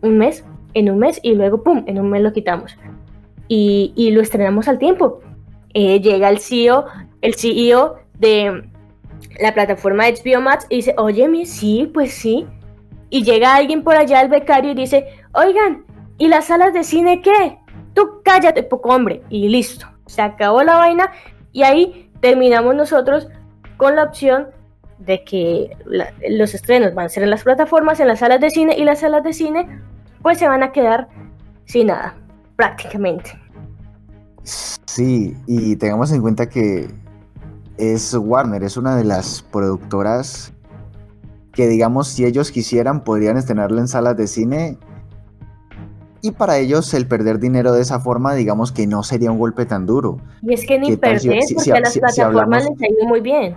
un mes, en un mes y luego pum, en un mes lo quitamos. Y, y lo estrenamos al tiempo. Eh, llega el CEO, el CEO de la plataforma HBO Max y dice, oye, sí, pues sí. Y llega alguien por allá, el becario, y dice, oigan, ¿y las salas de cine qué? Tú cállate, poco hombre. Y listo, se acabó la vaina. Y ahí terminamos nosotros con la opción de que los estrenos van a ser en las plataformas, en las salas de cine, y las salas de cine pues se van a quedar sin nada, prácticamente. Sí, y tengamos en cuenta que es Warner, es una de las productoras que digamos si ellos quisieran podrían estrenarlo en salas de cine y para ellos el perder dinero de esa forma digamos que no sería un golpe tan duro. Y es que ni perder porque a las plataformas les ha ido muy bien.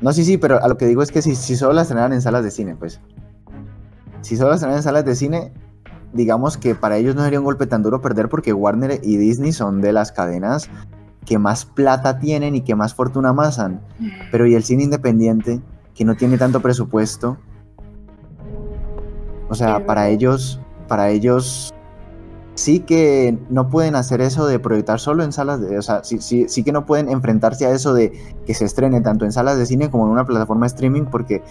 No, sí, sí, pero a lo que digo es que si, si solo la estrenaran en salas de cine, pues. Si solo la estrenaran en salas de cine, digamos que para ellos no sería un golpe tan duro perder porque Warner y Disney son de las cadenas que más plata tienen y que más fortuna amasan. Pero y el cine independiente, que no tiene tanto presupuesto. O sea, para ellos, para ellos sí que no pueden hacer eso de proyectar solo en salas de, o sea, sí, sí, sí que no pueden enfrentarse a eso de que se estrene tanto en salas de cine como en una plataforma de streaming porque,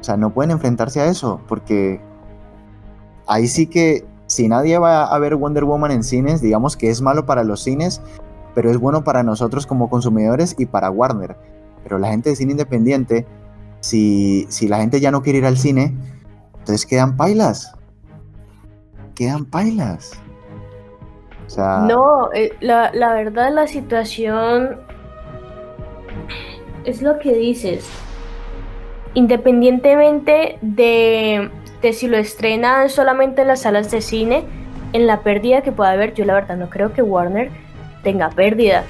o sea, no pueden enfrentarse a eso porque ahí sí que si nadie va a ver Wonder Woman en cines, digamos que es malo para los cines, pero es bueno para nosotros como consumidores y para Warner. Pero la gente de cine independiente, si, si la gente ya no quiere ir al cine, entonces quedan pailas quedan pailas. O sea... No, eh, la, la verdad la situación es lo que dices. Independientemente de, de, si lo estrenan solamente en las salas de cine, en la pérdida que pueda haber, yo la verdad no creo que Warner tenga pérdida.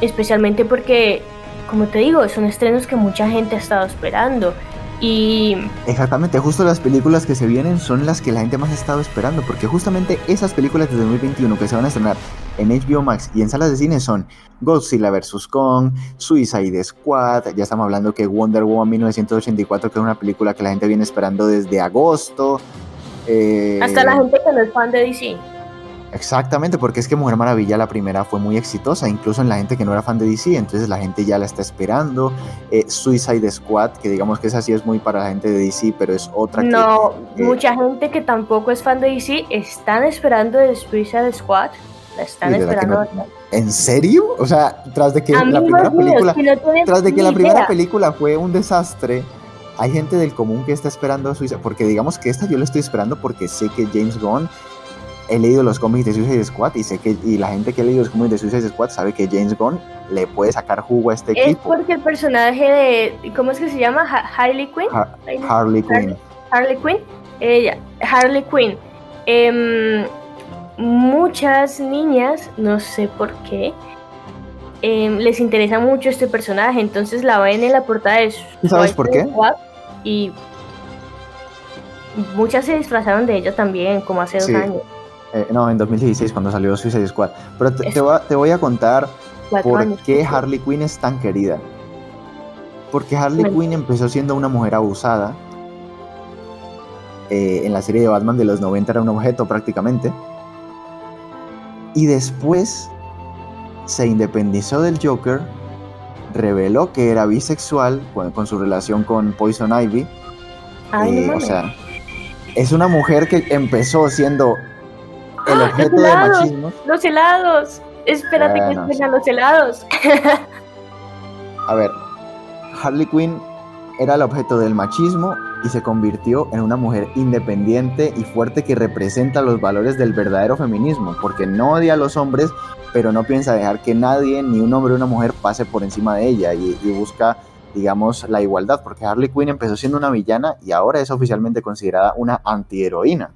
Especialmente porque, como te digo, son estrenos que mucha gente ha estado esperando. Y... Exactamente, justo las películas que se vienen son las que la gente más ha estado esperando, porque justamente esas películas de 2021 que se van a estrenar en HBO Max y en salas de cine son Godzilla vs. Kong, Suicide Squad, ya estamos hablando que Wonder Woman 1984, que es una película que la gente viene esperando desde agosto. Eh, Hasta la gente que no es fan de DC. Exactamente, porque es que Mujer Maravilla la primera fue muy exitosa, incluso en la gente que no era fan de DC, entonces la gente ya la está esperando. Eh, Suicide Squad, que digamos que esa sí es muy para la gente de DC, pero es otra no, que... mucha gente que tampoco es fan de DC están esperando de Suicide Squad. La están esperando. ¿En serio? O sea, tras de que la primera película... tras de que la primera película fue un desastre, hay gente del común que está esperando Suicide... Porque digamos que esta yo la estoy esperando porque sé que James Gunn he leído los cómics de Suicide Squad y sé que y la gente que ha leído los cómics de Suicide Squad sabe que James Gunn le puede sacar jugo a este equipo. Es porque el personaje de ¿cómo es que se llama? Harley Quinn. Harley Quinn. Harley Quinn. Ella, Harley Quinn. Em, muchas niñas, no sé por qué, em, les interesa mucho este personaje, entonces la ven en la portada de ¿Sabes por qué? y muchas se disfrazaron de ella también, como hace dos años. Eh, no, en 2016 cuando salió Suicide Squad. Pero te, voy, a contar por qué Harley Quinn es tan querida. Porque Harley Quinn empezó siendo una mujer abusada. Eh, en la serie de Batman de los 90 era un objeto prácticamente. Y después se independizó del Joker, reveló que era bisexual con, su relación con Poison Ivy. Eh, o sea, es una mujer que empezó siendo el ¡Ah! objeto de machismo. Los helados. Espérate que vengan los helados. A ver, Harley Quinn era el objeto del machismo y se convirtió en una mujer independiente y fuerte que representa los valores del verdadero feminismo, porque no odia a los hombres, pero no piensa dejar que nadie, ni un hombre o una mujer, pase por encima de ella y, y busca, digamos, la igualdad, porque Harley Quinn empezó siendo una villana y ahora es oficialmente considerada una antiheroína.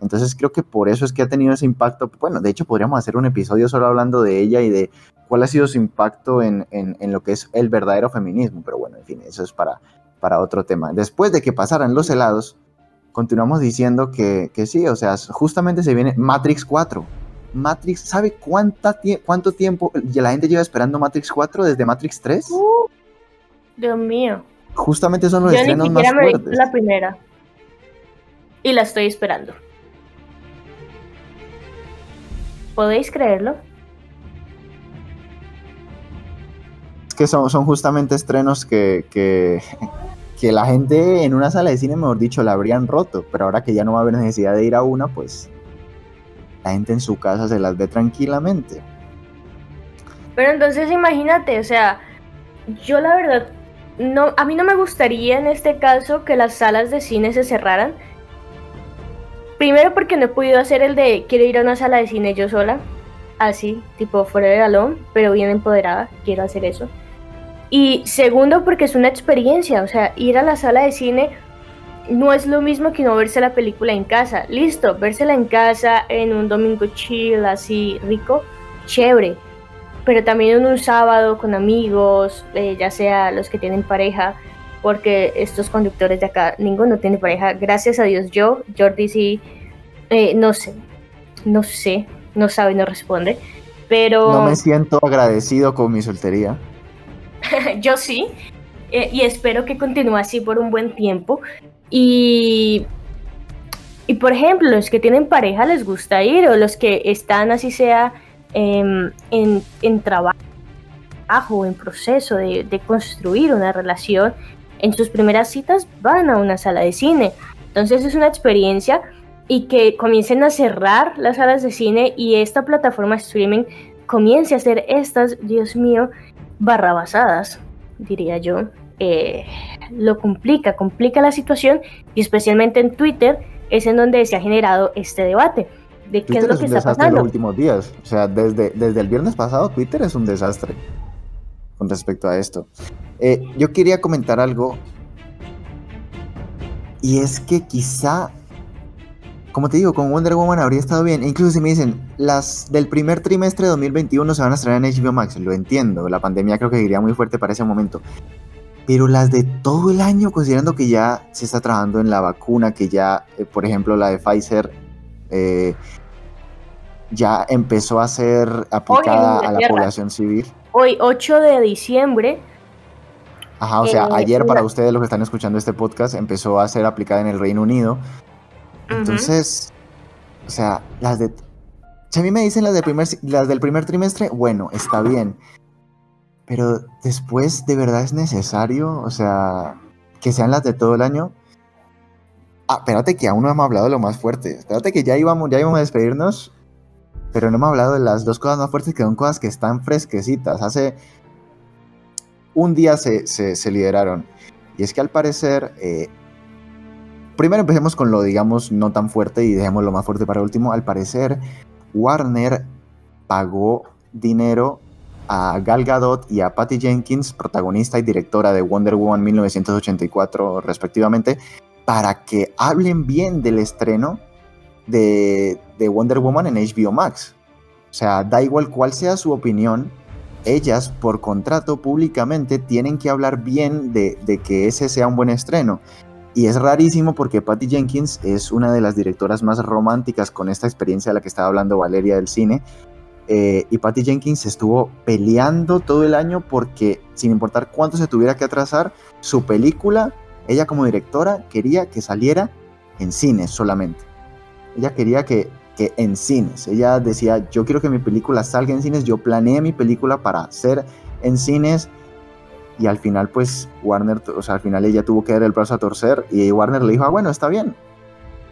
Entonces creo que por eso es que ha tenido ese impacto. Bueno, de hecho podríamos hacer un episodio solo hablando de ella y de cuál ha sido su impacto en, lo que es el verdadero feminismo. Pero bueno, en fin, eso es para, para otro tema. Después de que pasaran los helados, continuamos diciendo que, que sí, o sea, justamente se viene Matrix 4. Matrix, ¿sabe cuánta cuánto tiempo la gente lleva esperando Matrix 4 desde Matrix 3? Uh, Dios mío. Justamente son los Yo estrenos ni más siquiera me vi fuertes. la primera. Y la estoy esperando. ¿Podéis creerlo? Es que son, son justamente estrenos que, que, que la gente en una sala de cine, mejor dicho, la habrían roto. Pero ahora que ya no va a haber necesidad de ir a una, pues la gente en su casa se las ve tranquilamente. Pero entonces imagínate, o sea, yo la verdad, no, a mí no me gustaría en este caso que las salas de cine se cerraran. Primero porque no he podido hacer el de quiero ir a una sala de cine yo sola, así, tipo fuera de galón, pero bien empoderada, quiero hacer eso. Y segundo porque es una experiencia, o sea, ir a la sala de cine no es lo mismo que no verse la película en casa. Listo, vérsela en casa en un domingo chill, así rico, chévere. Pero también en un sábado con amigos, eh, ya sea los que tienen pareja, porque estos conductores de acá, ninguno tiene pareja. Gracias a Dios, yo, Jordi sí, eh, no sé, no sé, no sabe, no responde. Pero No me siento agradecido con mi soltería. yo sí, eh, y espero que continúe así por un buen tiempo. Y, y por ejemplo, los que tienen pareja les gusta ir, o los que están así sea em, en, en trabajo, en proceso de, de construir una relación, en sus primeras citas van a una sala de cine. Entonces es una experiencia y que comiencen a cerrar las salas de cine y esta plataforma streaming comience a hacer estas, Dios mío, barrabasadas, diría yo, eh, lo complica, complica la situación y especialmente en Twitter es en donde se ha generado este debate de qué Twitter es lo es que un está desastre en los pasando. últimos días. O sea, desde, desde el viernes pasado, Twitter es un desastre con respecto a esto. Eh, yo quería comentar algo. Y es que quizá, como te digo, con Wonder Woman habría estado bien. E incluso si me dicen, las del primer trimestre de 2021 se van a estrenar en HBO Max. Lo entiendo. La pandemia creo que iría muy fuerte para ese momento. Pero las de todo el año, considerando que ya se está trabajando en la vacuna, que ya, eh, por ejemplo, la de Pfizer eh, ya empezó a ser aplicada a la población civil. Hoy, 8 de diciembre, Ajá, o sea, Eh, ayer para ustedes los que están escuchando este podcast empezó a ser aplicada en el Reino Unido. Entonces, o sea, las de... Si a mí me dicen las, de primer, las del primer trimestre, bueno, está bien. Pero después, ¿de verdad es necesario? O sea, que sean las de todo el año. Ah, espérate que aún no hemos hablado de lo más fuerte. Espérate que ya íbamos, ya íbamos a despedirnos. Pero no hemos hablado de las dos cosas más fuertes que son cosas que están fresquecitas. Hace un día se, se, lideraron. Y es que al parecer, eh, primero empecemos con lo, digamos, no tan fuerte y dejemos lo más fuerte para último. Al parecer, Warner pagó dinero a Gal Gadot y a Patty Jenkins, protagonista y directora de Wonder Woman 1984 respectivamente, para que hablen bien del estreno de, de Wonder Woman en HBO Max. O sea, da igual cuál sea su opinión, ellas por contrato públicamente tienen que hablar bien de, que ese sea un buen estreno. Y es rarísimo porque Patty Jenkins es una de las directoras más románticas con esta experiencia de la que estaba hablando Valeria del cine. Eh, y Patty Jenkins estuvo peleando todo el año porque sin importar cuánto se tuviera que atrasar, su película, ella como directora quería que saliera en cines solamente. Ella quería que, que en cines. Ella decía, yo quiero que mi película salga en cines, yo planeé mi película para ser en cines y al final pues Warner, o sea, al final ella tuvo que dar el brazo a torcer y Warner le dijo, ah, bueno, está bien,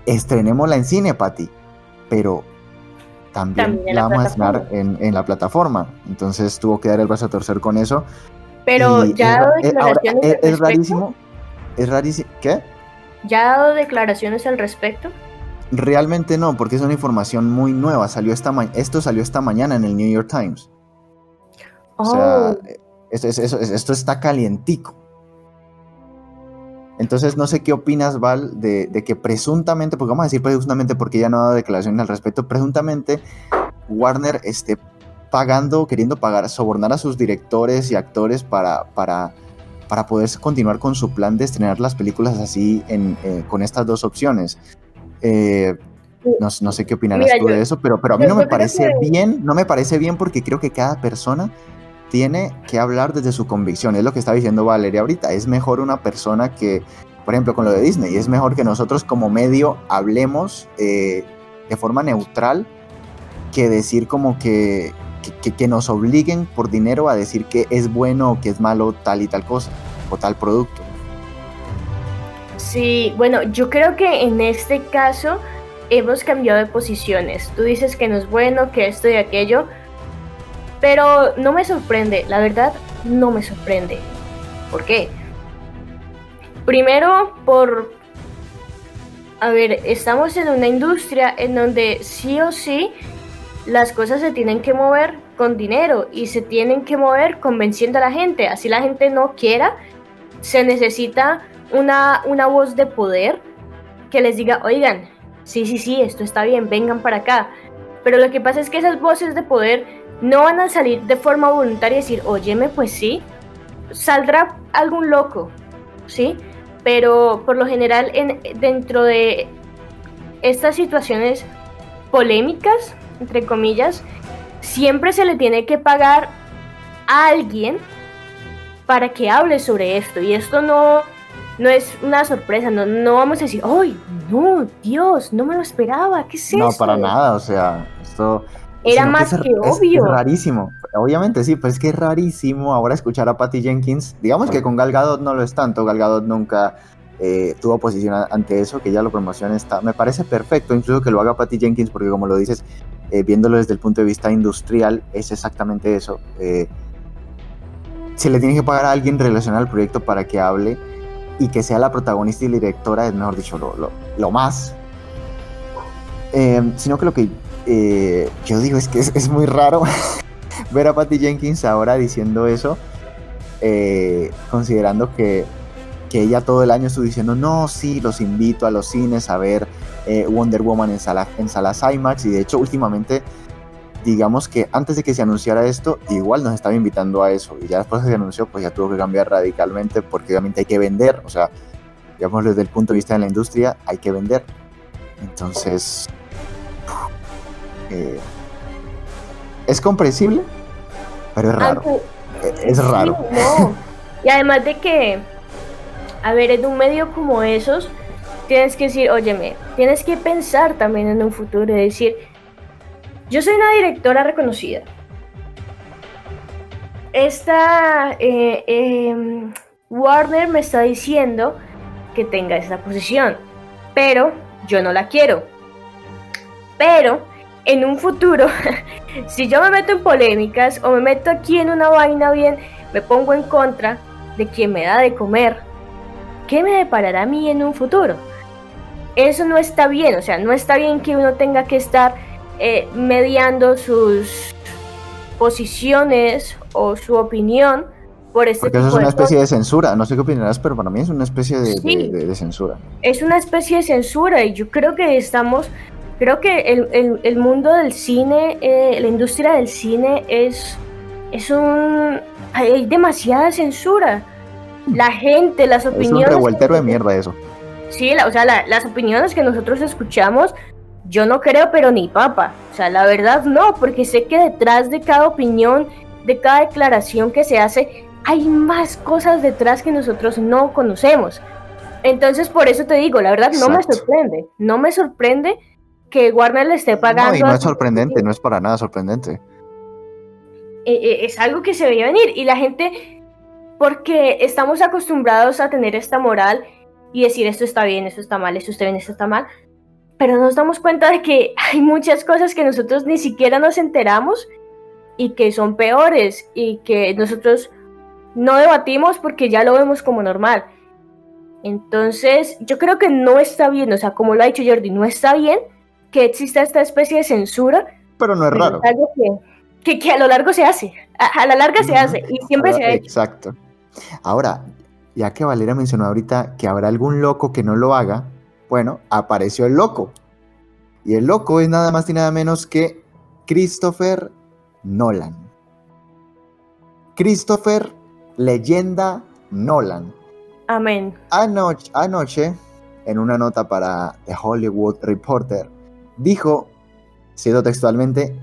estrenémosla en cine, Patty, pero también, la la vamos a estrenar en, en la plataforma. Entonces tuvo que dar el brazo a torcer con eso. pero Y ya ha es, dado eh, ahora, declaraciones es, rarísimo, es rarísimo, ¿qué? ¿Ya ha dado declaraciones al respecto? Realmente no, porque es una información muy nueva. Salió esta esto salió esta mañana en el New York Times. O sea, Oh, esto, está calientico. Entonces, no sé qué opinas, Val, de, de que presuntamente, porque vamos a decir presuntamente porque ya no ha dado declaraciones al respecto, presuntamente Warner esté pagando, queriendo pagar, sobornar a sus directores y actores para, para, para poder continuar con su plan de estrenar las películas así en, eh, con estas dos opciones. Eh, No, no sé qué opinarás tú de eso, pero, pero a mí no me parece bien, no me parece bien porque creo que cada persona tiene que hablar desde su convicción. Es lo que está diciendo Valeria ahorita. Es mejor una persona que, por ejemplo, con lo de Disney, es mejor que nosotros como medio hablemos eh, de forma neutral que decir como que, que, que, nos obliguen por dinero a decir que es bueno o que es malo tal y tal cosa o tal producto. Sí, bueno, yo creo que en este caso hemos cambiado de posiciones. Tú dices que no es bueno, que esto y aquello, pero no me sorprende, la verdad, no me sorprende. ¿Por qué? Primero, por... A ver, estamos en una industria en donde sí o sí las cosas se tienen que mover con dinero y se tienen que mover convenciendo a la gente. Así la gente no quiera, se necesita una, una voz de poder que les diga, oigan, sí, sí, sí, esto está bien, vengan para acá. Pero lo que pasa es que esas voces de poder no van a salir de forma voluntaria y decir, óyeme, pues sí, saldrá algún loco, ¿sí? Pero por lo general en, dentro de estas situaciones polémicas, entre comillas, siempre se le tiene que pagar a alguien para que hable sobre esto. Y esto no, no es una sorpresa, no, no vamos a decir, ¡ay, no, Dios, no me lo esperaba! ¿Qué es eso? No, para nada, o sea, esto... Era más que, obvio. Es, rarísimo, obviamente sí, pero es que es rarísimo ahora escuchar a Patty Jenkins. Digamos que con Gal Gadot no lo es tanto, Gal Gadot nunca eh, tuvo posición ante eso, que ya lo promociona está. Me parece perfecto, incluso que lo haga Patty Jenkins, porque como lo dices, eh, viéndolo desde el punto de vista industrial, es exactamente eso. Eh, se le tiene que pagar a alguien relacionado al proyecto para que hable y que sea la protagonista y directora, es mejor dicho, lo, lo, más. sino que lo que yo digo es que es, muy raro ver a Patty Jenkins ahora diciendo eso, considerando que que ella todo el año estuvo diciendo, no, sí, los invito a los cines a ver eh, Wonder Woman en, sala, en salas IMAX y de hecho últimamente, digamos que antes de que se anunciara esto, igual nos estaba invitando a eso y ya después que se anunció, pues ya tuvo que cambiar radicalmente porque obviamente hay que vender, o sea, digamos desde el punto de vista de la industria, hay que vender. Entonces, eh, es comprensible, pero es raro. es raro. Y además de que a ver, en un medio como esos, tienes que decir, óyeme, tienes que pensar también en un futuro y decir, yo soy una directora reconocida. Esta eh, em, Warner me está diciendo que tenga esa posición, pero yo no la quiero. Pero en un futuro, si yo me meto en polémicas o me meto aquí en una vaina bien, me pongo en contra de quien me da de comer ¿qué me deparará a mí en un futuro? Eso no está bien, o sea, no está bien que uno tenga que estar eh, mediando sus posiciones o su opinión por este Porque eso es una especie de censura, no sé qué opinarás, pero para mí es una especie de, censura. Es una especie de censura y yo creo que estamos, creo que el, mundo del cine, eh, la industria del cine es, es un... hay demasiada censura la gente, las opiniones. Es un revueltero de mierda eso. Sí, o sea, las opiniones que nosotros escuchamos, yo no creo, pero ni papa. O sea, la verdad no, porque sé que detrás de cada opinión, de cada declaración que se hace, hay más cosas detrás que nosotros no conocemos. Entonces, por eso te digo, la verdad no me sorprende. No me sorprende que Warner le esté pagando. No, y no es sorprendente, no es para nada sorprendente. Eh, eh, es algo que se veía venir y la gente porque estamos acostumbrados a tener esta moral y decir esto está bien, esto está mal, esto está bien, esto está mal, pero nos damos cuenta de que hay muchas cosas que nosotros ni siquiera nos enteramos y que son peores y que nosotros no debatimos porque ya lo vemos como normal. Entonces, yo creo que no está bien, o sea, como lo ha dicho Jordi, no está bien que exista esta especie de censura. Pero no es raro. algo que, que, a lo largo se hace, a, la larga se hace y siempre se ha hecho. Exacto. Ahora, ya que Valera mencionó ahorita que habrá algún loco que no lo haga, bueno, apareció el loco. Y el loco es nada más y nada menos que Christopher Nolan. Christopher Leyenda Nolan. Amén. Anoche, anoche, en una nota para The Hollywood Reporter, dijo, siendo textualmente,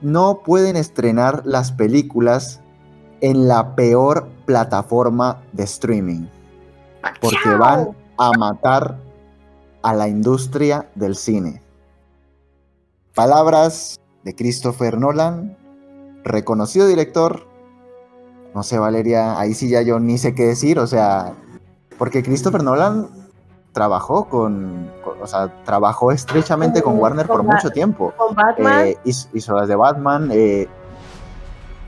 no pueden estrenar las películas en la peor plataforma de streaming. Porque van a matar a la industria del cine. Palabras de Christopher Nolan, reconocido director. No sé, Valeria, ahí sí ya yo ni sé qué decir, o sea, porque Christopher Nolan trabajó con, o sea, trabajó estrechamente con, Warner por mucho tiempo. Con Batman. Eh, hizo, las de Batman. Eh,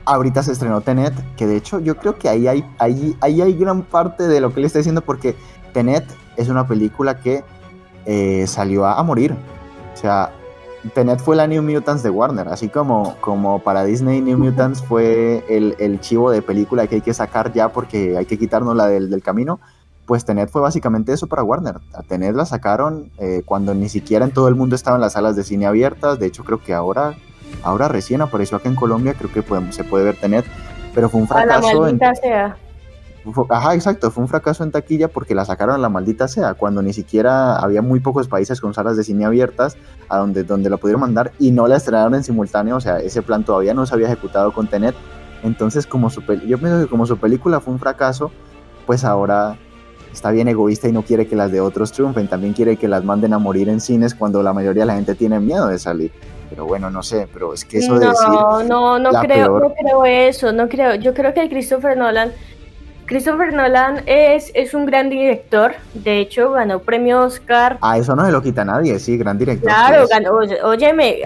ahorita se estrenó Tenet, que de hecho yo creo que ahí hay, ahí, ahí hay gran parte de lo que le está diciendo, porque Tenet es una película que eh, salió a, morir. O sea, Tenet fue la New Mutants de Warner, así como, como para Disney New Mutants fue el, el chivo de película que hay que sacar ya porque hay que quitarnos la del, del camino pues Tenet fue básicamente eso para Warner. A Tenet la sacaron eh, cuando ni siquiera en todo el mundo estaban las salas de cine abiertas. De hecho, creo que ahora, ahora recién apareció acá en Colombia, creo que se puede ver Tenet, pero fue un fracaso. en, sea. Ajá, exacto, fue un fracaso en taquilla porque la sacaron a la maldita sea, cuando ni siquiera había muy pocos países con salas de cine abiertas a donde, donde la pudieron mandar y no la estrenaron en simultáneo, o sea, ese plan todavía no se había ejecutado con Tenet. Entonces, como su, yo pienso que como su película fue un fracaso, pues ahora está bien egoísta y no quiere que las de otros triunfen, también quiere que las manden a morir en cines cuando la mayoría de la gente tiene miedo de salir. Pero bueno, no sé, pero es que eso de decir. No, no, no creo, no creo eso, no creo. Yo creo que Christopher Nolan. Christopher Nolan es, es un gran director, de hecho ganó premio Oscar. A eso no se lo quita nadie, sí, gran director. Claro, ganó, óyeme,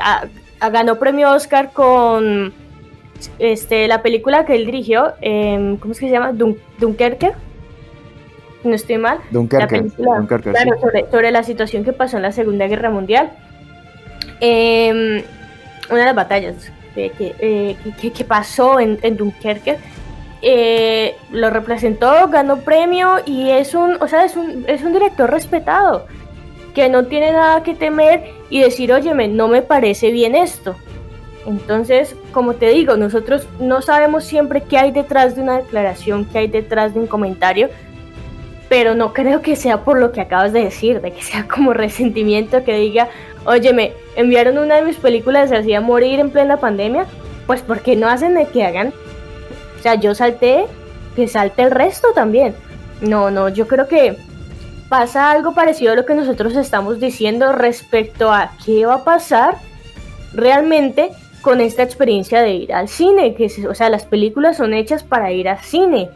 ganó premio Oscar con este, la película que él dirigió, em, ¿cómo es que se llama? Dunkerque no estoy mal, Dunkerque, claro, sobre, la situación que pasó en la Segunda Guerra Mundial. Em, una de las batallas que, eh, que, pasó en, Dunkerque. Eh, lo representó, ganó premio y es un, o sea, es un, es un director respetado que no tiene nada que temer y decir, óyeme, no me parece bien esto. Entonces, como te digo, nosotros no sabemos siempre qué hay detrás de una declaración, qué hay detrás de un comentario, pero no creo que sea por lo que acabas de decir, de que sea como resentimiento que diga, oye, me enviaron una de mis películas se hacía morir en plena pandemia, pues porque no hacen de que hagan. O sea, yo salté, que salte el resto también. No, no, yo creo que pasa algo parecido a lo que nosotros estamos diciendo respecto a qué va a pasar realmente con esta experiencia de ir al cine, que o sea, las películas son hechas para ir al cine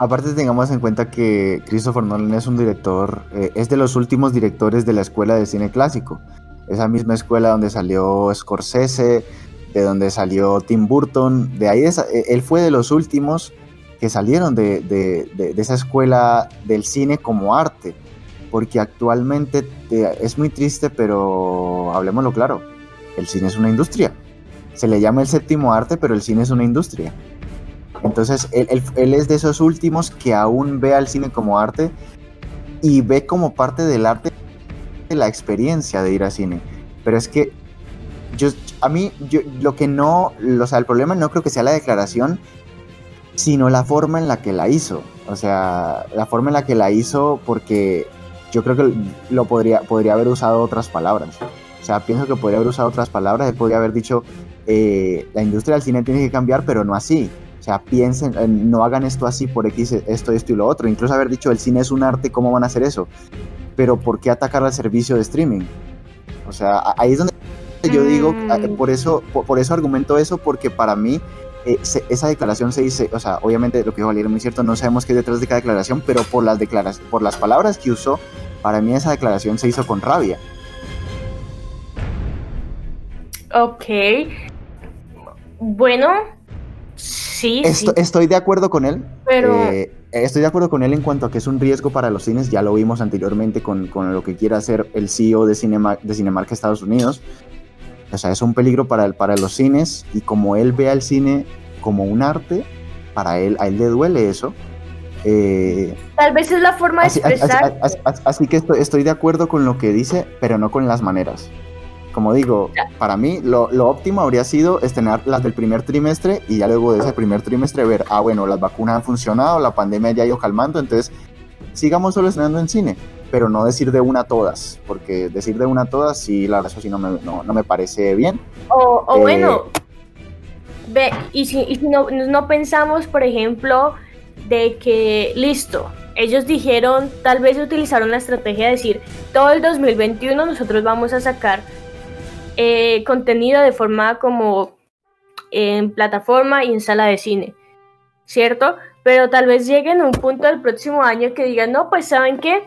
Aparte tengamos en cuenta que Christopher Nolan es un director, eh, es de los últimos directores de la escuela de cine clásico. Esa misma escuela donde salió Scorsese, de donde salió Tim Burton, de ahí eh, él fue de los últimos que salieron de, de, esa escuela del cine como arte. Porque actualmente es muy triste, pero hablemoslo claro, el cine es una industria. Se le llama el séptimo arte, pero el cine es una industria. Entonces, él, es de esos últimos que aún ve al cine como arte y ve como parte del arte de la experiencia de ir al cine. Pero es que yo, a mí, yo, lo que no, o sea, el problema no creo que sea la declaración, sino la forma en la que la hizo. O sea, la forma en la que la hizo porque yo creo que lo podría, podría haber usado otras palabras. O sea, pienso que podría haber usado otras palabras, él podría haber dicho, eh, la industria del cine tiene que cambiar, pero no así. O sea, piensen, no hagan esto así por X, esto, esto y lo otro. Incluso haber dicho el cine es un arte, ¿cómo van a hacer eso? Pero ¿por qué atacar al servicio de streaming? O sea, ahí es donde yo digo, mm. por eso, por, eso argumento eso, porque para mí eh, esa declaración se dice, o sea, obviamente lo que dijo Valeria es muy cierto, no sabemos qué es detrás de cada declaración, pero por las, por las palabras que usó, para mí esa declaración se hizo con rabia. Ok. Bueno, Sí, Estoy de acuerdo con él. Pero... Eh, estoy de acuerdo con él en cuanto a que es un riesgo para los cines. Ya lo vimos anteriormente con, lo que quiere hacer el CEO de, Cinema, de Cinemark Estados Unidos. O sea, es un peligro para, para los cines y como él ve al cine como un arte, para él, a él le duele eso. Eh, Tal vez es la forma de expresar. Así, que estoy, de acuerdo con lo que dice, pero no con las maneras. Como digo, para mí lo, óptimo habría sido estrenar las del primer trimestre y ya luego de ese primer trimestre ver, ah, bueno, las vacunas han funcionado, la pandemia ya ha ido calmando, entonces sigamos solo estrenando en cine. Pero no decir de una a todas, porque decir de una a todas, sí, la verdad, eso sí no me, no, me parece bien. O, o bueno, ve, y si, y si no, no pensamos, por ejemplo, de que, listo, ellos dijeron, tal vez utilizaron la estrategia de decir, todo el 2021 nosotros vamos a sacar eh, contenido de forma como en plataforma y en sala de cine, ¿cierto? Pero tal vez lleguen a un punto del próximo año que digan, no, pues saben qué,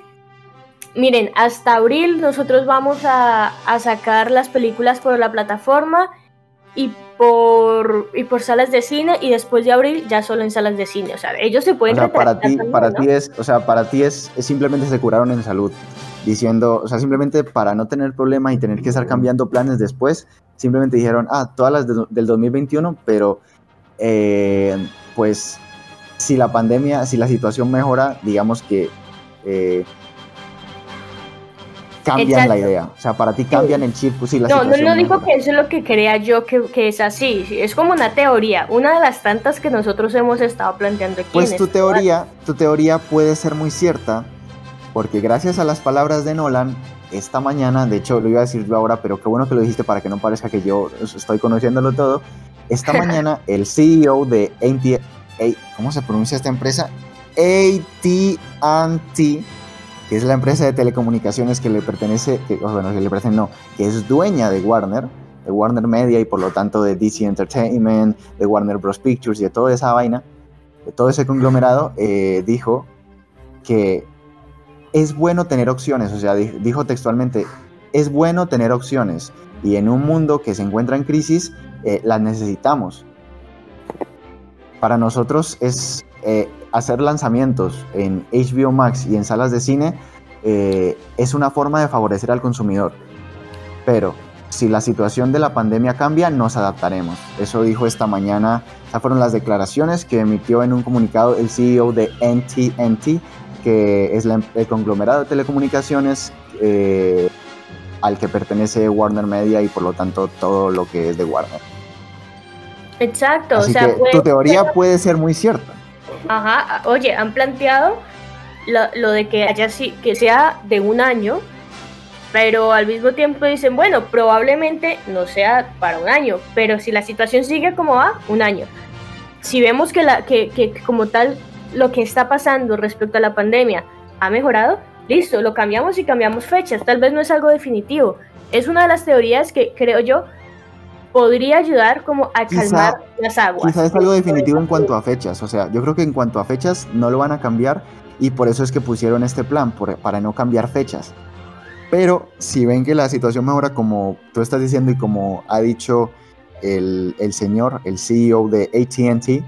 miren, hasta abril nosotros vamos a, a sacar las películas por la plataforma y por, y por salas de cine y después de abril ya solo en salas de cine. O sea, ellos se pueden... O sea, para ti, para ti es, o sea, para ti es, simplemente se curaron en salud, diciendo, o sea, simplemente para no tener problemas y tener que estar cambiando planes después, simplemente dijeron, ah, todas las del 2021, pero eh, pues si la pandemia, si la situación mejora, digamos que... Eh, cambian la idea. O sea, para ti cambian el chip. Pues, la no, no, no dijo que eso es lo que crea yo, que, que, es así. Es como una teoría, una de las tantas que nosotros hemos estado planteando aquí. Pues tu este teoría, tu teoría puede ser muy cierta, porque gracias a las palabras de Nolan, esta mañana, de hecho lo iba a decir yo ahora, pero qué bueno que lo dijiste para que no parezca que yo estoy conociéndolo todo. Esta mañana el CEO de AT&T, ¿cómo se pronuncia esta empresa? AT&T que es la empresa de telecomunicaciones que le pertenece, que, bueno, que le pertenece, no, que es dueña de Warner, de Warner Media y por lo tanto de DC Entertainment, de Warner Bros. Pictures y de toda esa vaina, de todo ese conglomerado, eh, dijo que es bueno tener opciones, o sea, dijo textualmente, es bueno tener opciones y en un mundo que se encuentra en crisis, eh, las necesitamos. Para nosotros es eh, hacer lanzamientos en HBO Max y en salas de cine eh, es una forma de favorecer al consumidor. Pero si la situación de la pandemia cambia, nos adaptaremos. Eso dijo esta mañana, esas fueron las declaraciones que emitió en un comunicado el CEO de NTNT, que es el conglomerado de telecomunicaciones eh, al que pertenece Warner Media y por lo tanto todo lo que es de Warner. Exacto, o sea, tu teoría puede ser muy cierta. Ajá, oye, han planteado lo, de que haya que sea de un año, pero al mismo tiempo dicen, bueno, probablemente no sea para un año, pero si la situación sigue como va, un año. Si vemos que, la, que, que como tal lo que está pasando respecto a la pandemia ha mejorado, listo, lo cambiamos y cambiamos fechas. Tal vez no es algo definitivo. Es una de las teorías que creo yo podría ayudar como a calmar las aguas. Quizás es algo definitivo en cuanto a fechas, o sea, yo creo que en cuanto a fechas no lo van a cambiar y por eso es que pusieron este plan, para no cambiar fechas. Pero si ven que la situación mejora como tú estás diciendo y como ha dicho el, el señor, el CEO de ATT,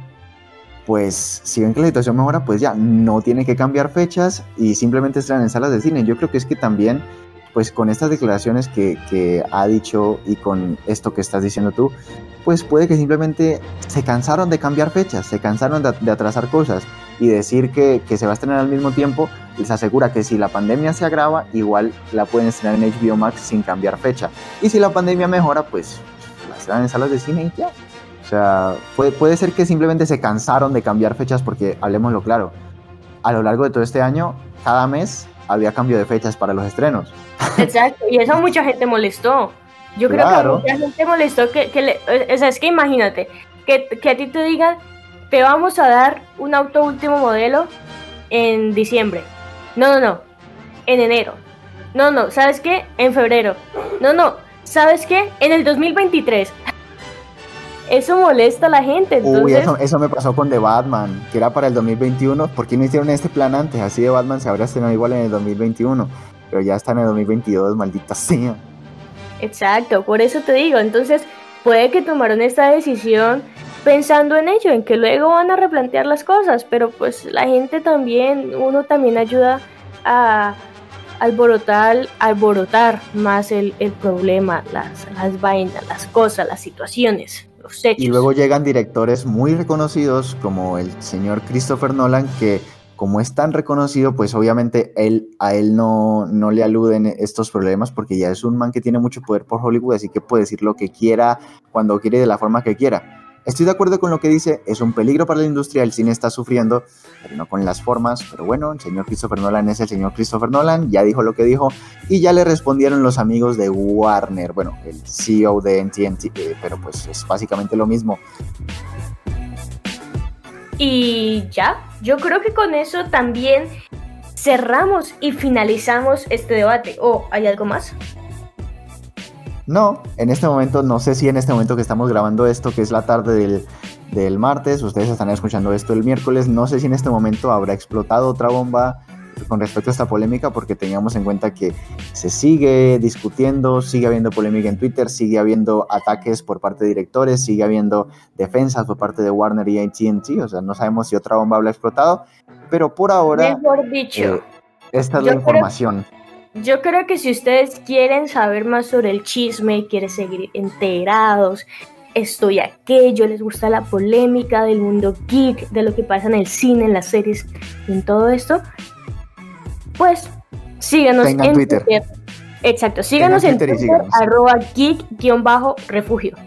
pues si ven que la situación mejora, pues ya no tiene que cambiar fechas y simplemente están en salas de cine. Yo creo que es que también pues con estas declaraciones que, ha dicho y con esto que estás diciendo tú, pues puede que simplemente se cansaron de cambiar fechas, se cansaron de, atrasar cosas y decir que, se va a estrenar al mismo tiempo, les asegura que si la pandemia se agrava, igual la pueden estrenar en HBO Max sin cambiar fecha. Y si la pandemia mejora, pues la estrenan en salas de cine y ya. O sea, puede, puede ser que simplemente se cansaron de cambiar fechas porque, hablemoslo claro, a lo largo de todo este año, cada mes había cambio de fechas para los estrenos. Exacto, y eso mucha gente molestó. Yo creo que mucha gente molestó que, que o sea, es que imagínate, que, que a ti te digan, te vamos a dar un auto último modelo en diciembre. No, no, no, en enero. No, no, ¿sabes qué? En febrero. No, no, ¿sabes qué? En el 2023 eso molesta a la gente. Uy, eso, me pasó con The Batman, que era para el 2021. ¿Por qué no hicieron este plan antes? Así de Batman se habría estrenado igual en el 2021, pero ya está en el 2022, maldita sea. Exacto, por eso te digo. Entonces, puede que tomaron esta decisión pensando en ello, en que luego van a replantear las cosas, pero pues la gente también, uno también ayuda a alborotar, alborotar más el, el problema, las, las vainas, las cosas, las situaciones. Y luego llegan directores muy reconocidos como el señor Christopher Nolan, que como es tan reconocido, pues obviamente él, a él no, no le aluden estos problemas porque ya es un man que tiene mucho poder por Hollywood, así que puede decir lo que quiera, cuando quiere, de la forma que quiera. Estoy de acuerdo con lo que dice, es un peligro para la industria, el cine está sufriendo, pero no con las formas. Pero bueno, el señor Christopher Nolan es el señor Christopher Nolan, ya dijo lo que dijo y ya le respondieron los amigos de Warner, bueno, el CEO de NTNT, eh, pero pues es básicamente lo mismo. Y ya, yo creo que con eso también cerramos y finalizamos este debate. ¿O hay algo más? No, en este momento, no sé si en este momento que estamos grabando esto, que es la tarde del, martes, ustedes están escuchando esto el miércoles, no sé si en este momento habrá explotado otra bomba con respecto a esta polémica, porque teníamos en cuenta que se sigue discutiendo, sigue habiendo polémica en Twitter, sigue habiendo ataques por parte de directores, sigue habiendo defensas por parte de Warner y ATT, o sea, no sabemos si otra bomba habrá explotado, pero por ahora... Mejor dicho. Eh, esta es la información. Yo creo que si ustedes quieren saber más sobre el chisme, quieren seguir enterados, esto y aquello, les gusta la polémica del mundo geek, de lo que pasa en el cine, en las series, en todo esto, pues síganos en Twitter. Exacto, síganos en Twitter, arroba geek-refugio,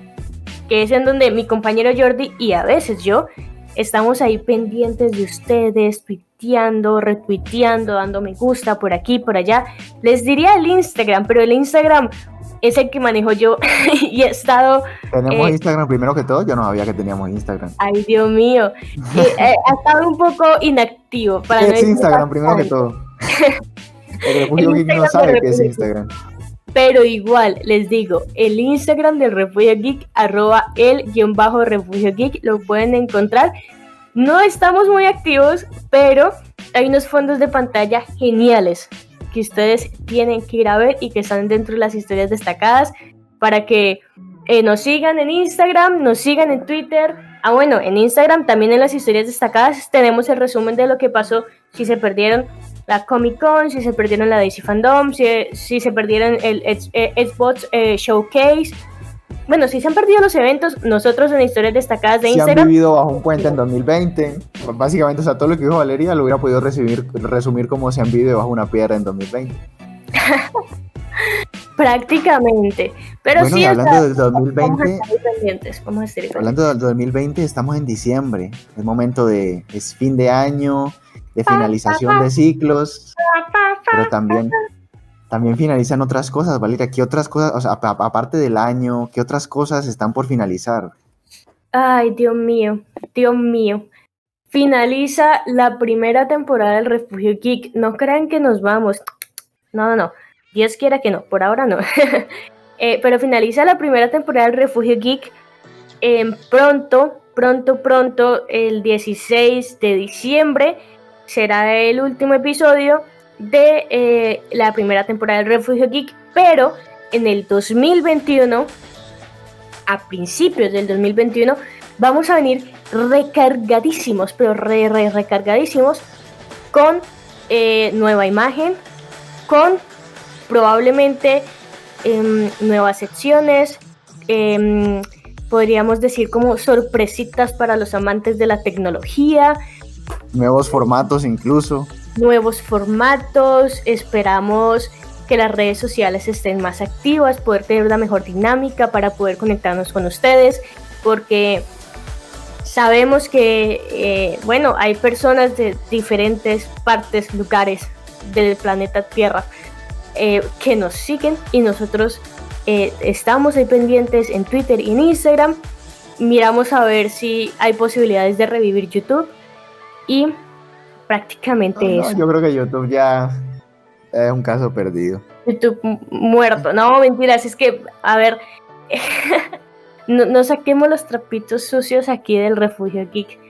que es en donde mi compañero Jordi y a veces yo estamos ahí pendientes de ustedes, tuiteando, retuiteando, dando me gusta por aquí, por allá. Les diría el Instagram, pero el Instagram es el que manejo yo y he estado... ¿Tenemos eh, Instagram primero que todo? Yo no sabía que teníamos Instagram. Ay, Dios mío. Eh, eh, ha estado un poco inactivo. Para ¿Qué es Instagram primero que todo? el refugio geek no sabe qué es Instagram. Pero igual, les digo, el Instagram del Refugio Geek, arroba el guion bajo Refugio Geek, lo pueden encontrar no estamos muy activos, pero hay unos fondos de pantalla geniales que ustedes tienen que ir a ver y que están dentro de las historias destacadas para que eh, nos sigan en Instagram, nos sigan en Twitter. Ah, bueno, en Instagram también en las historias destacadas tenemos el resumen de lo que pasó si se perdieron la Comic Con, si se perdieron la DC Fandom, si, si se perdieron el Xbox eh, Showcase bueno, si se han perdido los eventos, nosotros en historias destacadas de Instagram. Si han vivido bajo un puente en 2020, básicamente, o sea, todo lo que dijo Valeria lo hubiera podido resumir, resumir como se han vivido bajo una piedra en 2020. Prácticamente. Pero bueno, sí, hablando del 2020, vamos a hablando del 2020, estamos en diciembre. Es momento de, es fin de año, de finalización de ciclos, pero también también finalizan otras cosas, Valeria. ¿Qué otras cosas, o sea, aparte del año, qué otras cosas están por finalizar? Ay, Dios mío, Dios mío. Finaliza la primera temporada del Refugio Geek. No crean que nos vamos. No, no, no. Dios quiera que no, por ahora no. Eh, pero finaliza la primera temporada del Refugio Geek en pronto, pronto, pronto, el 16 de diciembre. Será el último episodio de eh, la primera temporada del Refugio Geek, pero en el 2021, a principios del 2021, vamos a venir recargadísimos, pero re, re recargadísimos, con eh, nueva imagen, con probablemente em, nuevas secciones, em, podríamos decir como sorpresitas para los amantes de la tecnología. Nuevos formatos incluso nuevos formatos, esperamos que las redes sociales estén más activas, poder tener una mejor dinámica para poder conectarnos con ustedes, porque sabemos que, eh, bueno, hay personas de diferentes partes, lugares del planeta Tierra eh, que nos siguen y nosotros eh, estamos ahí pendientes en Twitter y en Instagram. Miramos a ver si hay posibilidades de revivir YouTube y prácticamente eso. yo creo que YouTube ya es un caso perdido. YouTube muerto. No, mentiras, es que, a ver, no, saquemos los trapitos sucios aquí del refugio geek.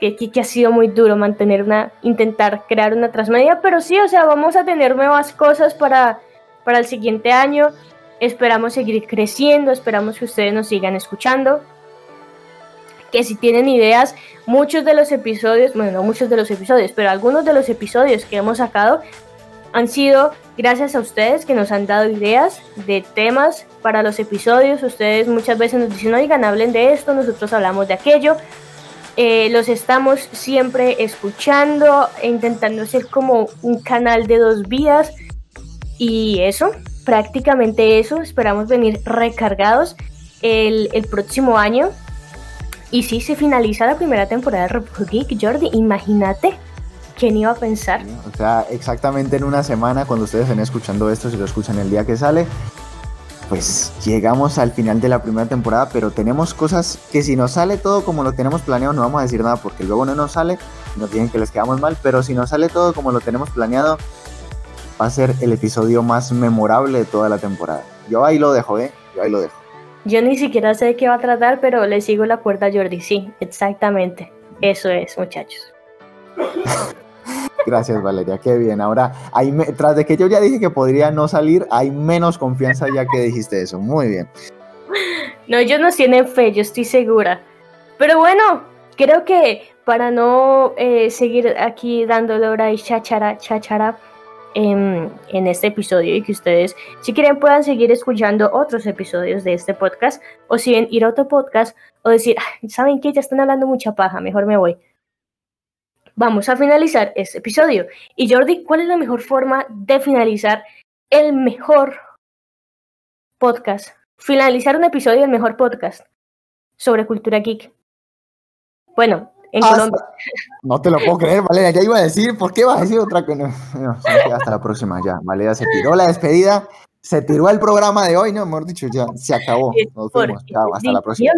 Que, que, ha sido muy duro mantener una, intentar crear una transmedia, pero sí, o sea, vamos a tener nuevas cosas para, para el siguiente año. Esperamos seguir creciendo, esperamos que ustedes nos sigan escuchando que si tienen ideas, muchos de los episodios, bueno, no muchos de los episodios, pero algunos de los episodios que hemos sacado han sido gracias a ustedes que nos han dado ideas de temas para los episodios. Ustedes muchas veces nos dicen, oigan, hablen de esto, nosotros hablamos de aquello. Eh, los estamos siempre escuchando, e intentando ser como un canal de dos vías. Y eso, prácticamente eso. Esperamos venir recargados el, el próximo año Y sí, se finaliza la primera temporada de Republic Jordi. Imagínate quién iba a pensar. O sea, exactamente en una semana, cuando ustedes estén escuchando esto, si lo escuchan el día que sale, pues llegamos al final de la primera temporada, pero tenemos cosas que si nos sale todo como lo tenemos planeado, no vamos a decir nada porque luego no nos sale, nos dicen que les quedamos mal, pero si nos sale todo como lo tenemos planeado, va a ser el episodio más memorable de toda la temporada. Yo ahí lo dejo, ¿eh? Yo ahí lo dejo. Yo ni siquiera sé de qué va a tratar, pero le sigo la cuerda a Jordi. Sí, exactamente. Eso es, muchachos. Gracias, Valeria. Qué bien. Ahora, hay tras de que yo ya dije que podría no salir, hay menos confianza ya que dijiste eso. Muy bien. No, ellos nos tienen fe, yo estoy segura. Pero bueno, creo que para no eh, seguir aquí dándole hora y chachara, chachara, en, este episodio y que ustedes, si quieren, puedan seguir escuchando otros episodios de este podcast o si bien ir a otro podcast o decir, ¿saben qué? Ya están hablando mucha paja, mejor me voy. Vamos a finalizar este episodio. Y Jordi, ¿cuál es la mejor forma de finalizar el mejor podcast? Finalizar un episodio del mejor podcast sobre cultura geek. Bueno, en Colombia. No te lo puedo creer, Valeria, ¿qué iba a decir? ¿Por qué vas a decir otra cosa? No, hasta la próxima, ya. Valeria se tiró la despedida, se tiró el programa de hoy, no, mejor dicho, ya se acabó. Nos fuimos, chao, hasta la próxima.